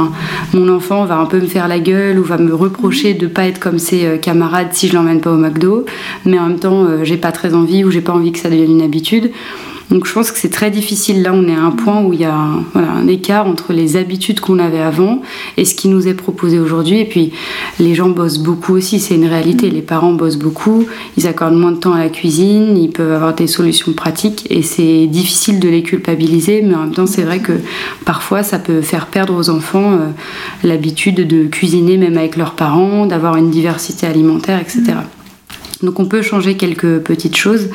S2: mon enfant va un peu me faire la gueule ou va me reprocher de pas être comme ses euh, camarades si je l'emmène pas au McDo, mais en même temps, euh, j'ai pas très envie ou j'ai pas envie que ça devienne une habitude. Donc je pense que c'est très difficile. Là, on est à un point où il y a un, voilà, un écart entre les habitudes qu'on avait avant et ce qui nous est proposé aujourd'hui. Et puis, les gens bossent beaucoup aussi, c'est une réalité. Les parents bossent beaucoup, ils accordent moins de temps à la cuisine, ils peuvent avoir des solutions pratiques et c'est difficile de les culpabiliser. Mais en même temps, c'est vrai que parfois, ça peut faire perdre aux enfants euh, l'habitude de cuisiner même avec leurs parents, d'avoir une diversité alimentaire, etc. Donc on peut changer quelques petites choses,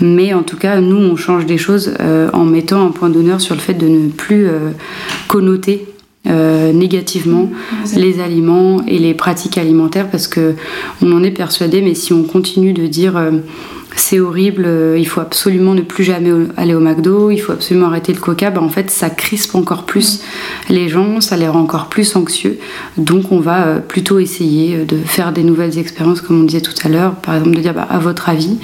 S2: mais en tout cas, nous, on change des choses euh, en mettant un point d'honneur sur le fait de ne plus euh, connoter euh, négativement les aliments et les pratiques alimentaires parce que on en est persuadé, mais si on continue de dire euh, c'est horrible, euh, il faut absolument ne plus jamais aller au McDo, il faut absolument arrêter le coca, bah, en fait ça crispe encore plus les gens, ça les rend encore plus anxieux. Donc on va euh, plutôt essayer euh, de faire des nouvelles expériences comme on disait tout à l'heure, par exemple de dire bah, à votre avis,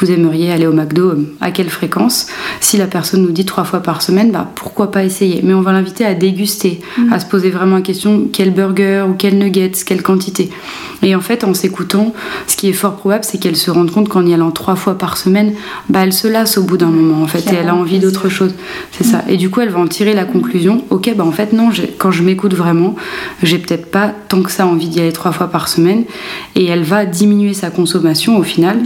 S2: vous aimeriez aller au McDo euh, à quelle fréquence? Si la personne nous dit trois fois par semaine, bah, pourquoi pas essayer? Mais on va l'inviter à déguster, à se poser vraiment la question quel burger ou quel nuggets, quelle quantité? Et en fait en s'écoutant, ce qui est fort probable c'est qu'elle se rende compte qu'en y allant trois fois par semaine, bah, elle se lasse au bout d'un moment en fait et elle a envie d'autre chose. C'est ça. Et du coup elle va en tirer la conclusion, ok bah en fait non, quand je m'écoute vraiment, j'ai peut-être pas tant que ça envie d'y aller trois fois par semaine et elle va diminuer sa consommation au final,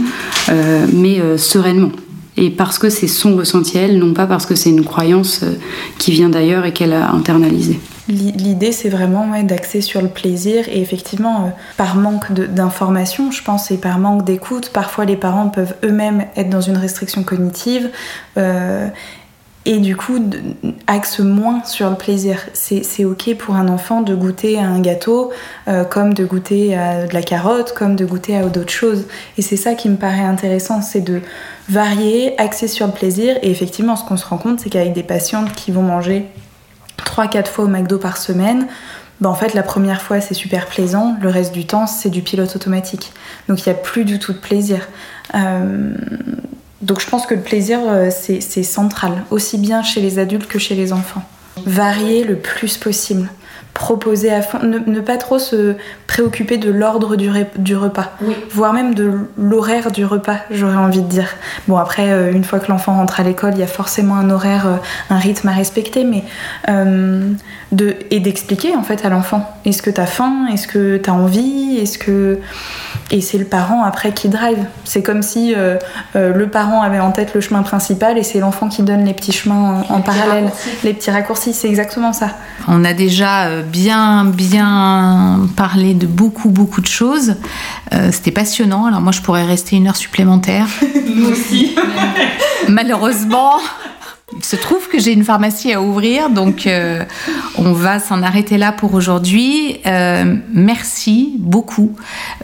S2: euh, mais euh, sereinement. Et parce que c'est son ressenti à elle, non pas parce que c'est une croyance euh, qui vient d'ailleurs et qu'elle a internalisée.
S4: L'i- L'idée, c'est vraiment d'axer sur le plaisir et effectivement, euh, par manque de- d'information, je pense, et par manque d'écoute, parfois les parents peuvent eux-mêmes être dans une restriction cognitive euh, et du coup, axent moins sur le plaisir. C'est c'est ok pour un enfant de goûter à un gâteau euh, comme de goûter à de la carotte, comme de goûter à d'autres choses. Et c'est ça qui me paraît intéressant, c'est de varier, axer sur le plaisir. Et effectivement, ce qu'on se rend compte, c'est qu'avec des patientes qui vont manger 3-4 fois au McDo par semaine, bah en fait la première fois c'est super plaisant, le reste du temps c'est du pilote automatique. Donc il n'y a plus du tout de plaisir. Euh, donc je pense que le plaisir euh, c'est c'est central, aussi bien chez les adultes que chez les enfants. Varier le plus possible. Proposer à fond, ne, ne pas trop se préoccuper de l'ordre du repas, voire même de l'horaire du repas, j'aurais envie de dire. Bon, après, euh, une fois que l'enfant rentre à l'école, il y a forcément un horaire, euh, un rythme à respecter, mais euh, de, et d'expliquer en fait à l'enfant est-ce que t'as faim, est-ce que t'as envie, est-ce que. Et c'est le parent après qui drive. C'est comme si euh, euh, le parent avait en tête le chemin principal et c'est l'enfant qui donne les petits chemins en, en parallèle, les petits raccourcis, c'est exactement ça.
S1: On a déjà euh, bien, bien parlé de beaucoup, beaucoup de choses. Euh, C'était passionnant. Alors moi, je pourrais rester une heure supplémentaire.
S4: Nous aussi.
S1: Malheureusement, il se trouve que j'ai une pharmacie à ouvrir, donc euh, on va s'en arrêter là pour aujourd'hui. Euh, merci beaucoup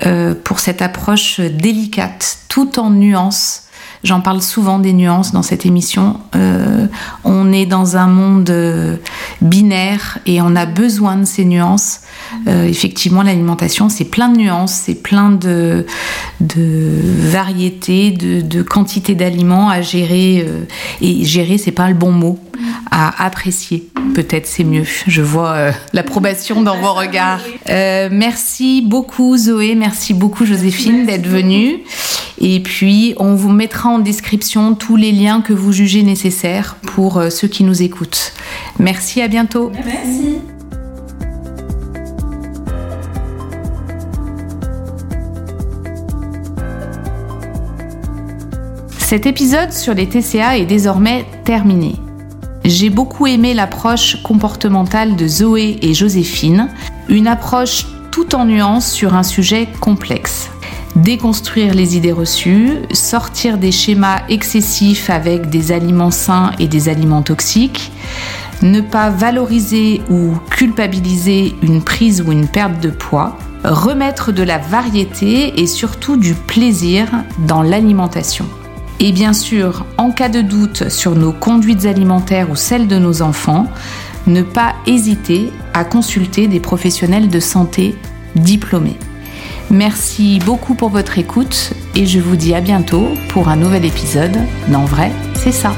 S1: euh, pour cette approche délicate, tout en nuances. J'en parle souvent des nuances dans cette émission. Euh, on est dans un monde euh, binaire et on a besoin de ces nuances. Euh, effectivement, l'alimentation, c'est plein de nuances, c'est plein de, variétés, de, quantités d'aliments à gérer. et gérer, c'est pas le bon mot. À apprécier, peut-être c'est mieux. Je vois l'approbation dans vos regards. Merci beaucoup Zoé, merci beaucoup Joséphine d'être venue. Et puis, on vous mettra en description tous les liens que vous jugez nécessaires pour euh, ceux qui nous écoutent. Merci, à bientôt.
S4: Merci.
S1: Cet épisode sur les TCA est désormais terminé. J'ai beaucoup aimé l'approche comportementale de Zoé et Joséphine, une approche tout en nuances sur un sujet complexe. Déconstruire les idées reçues, sortir des schémas excessifs avec des aliments sains et des aliments toxiques, ne pas valoriser ou culpabiliser une prise ou une perte de poids, remettre de la variété et surtout du plaisir dans l'alimentation. Et bien sûr, en cas de doute sur nos conduites alimentaires ou celles de nos enfants, ne pas hésiter à consulter des professionnels de santé diplômés. Merci beaucoup pour votre écoute et je vous dis à bientôt pour un nouvel épisode d'En vrai, c'est ça.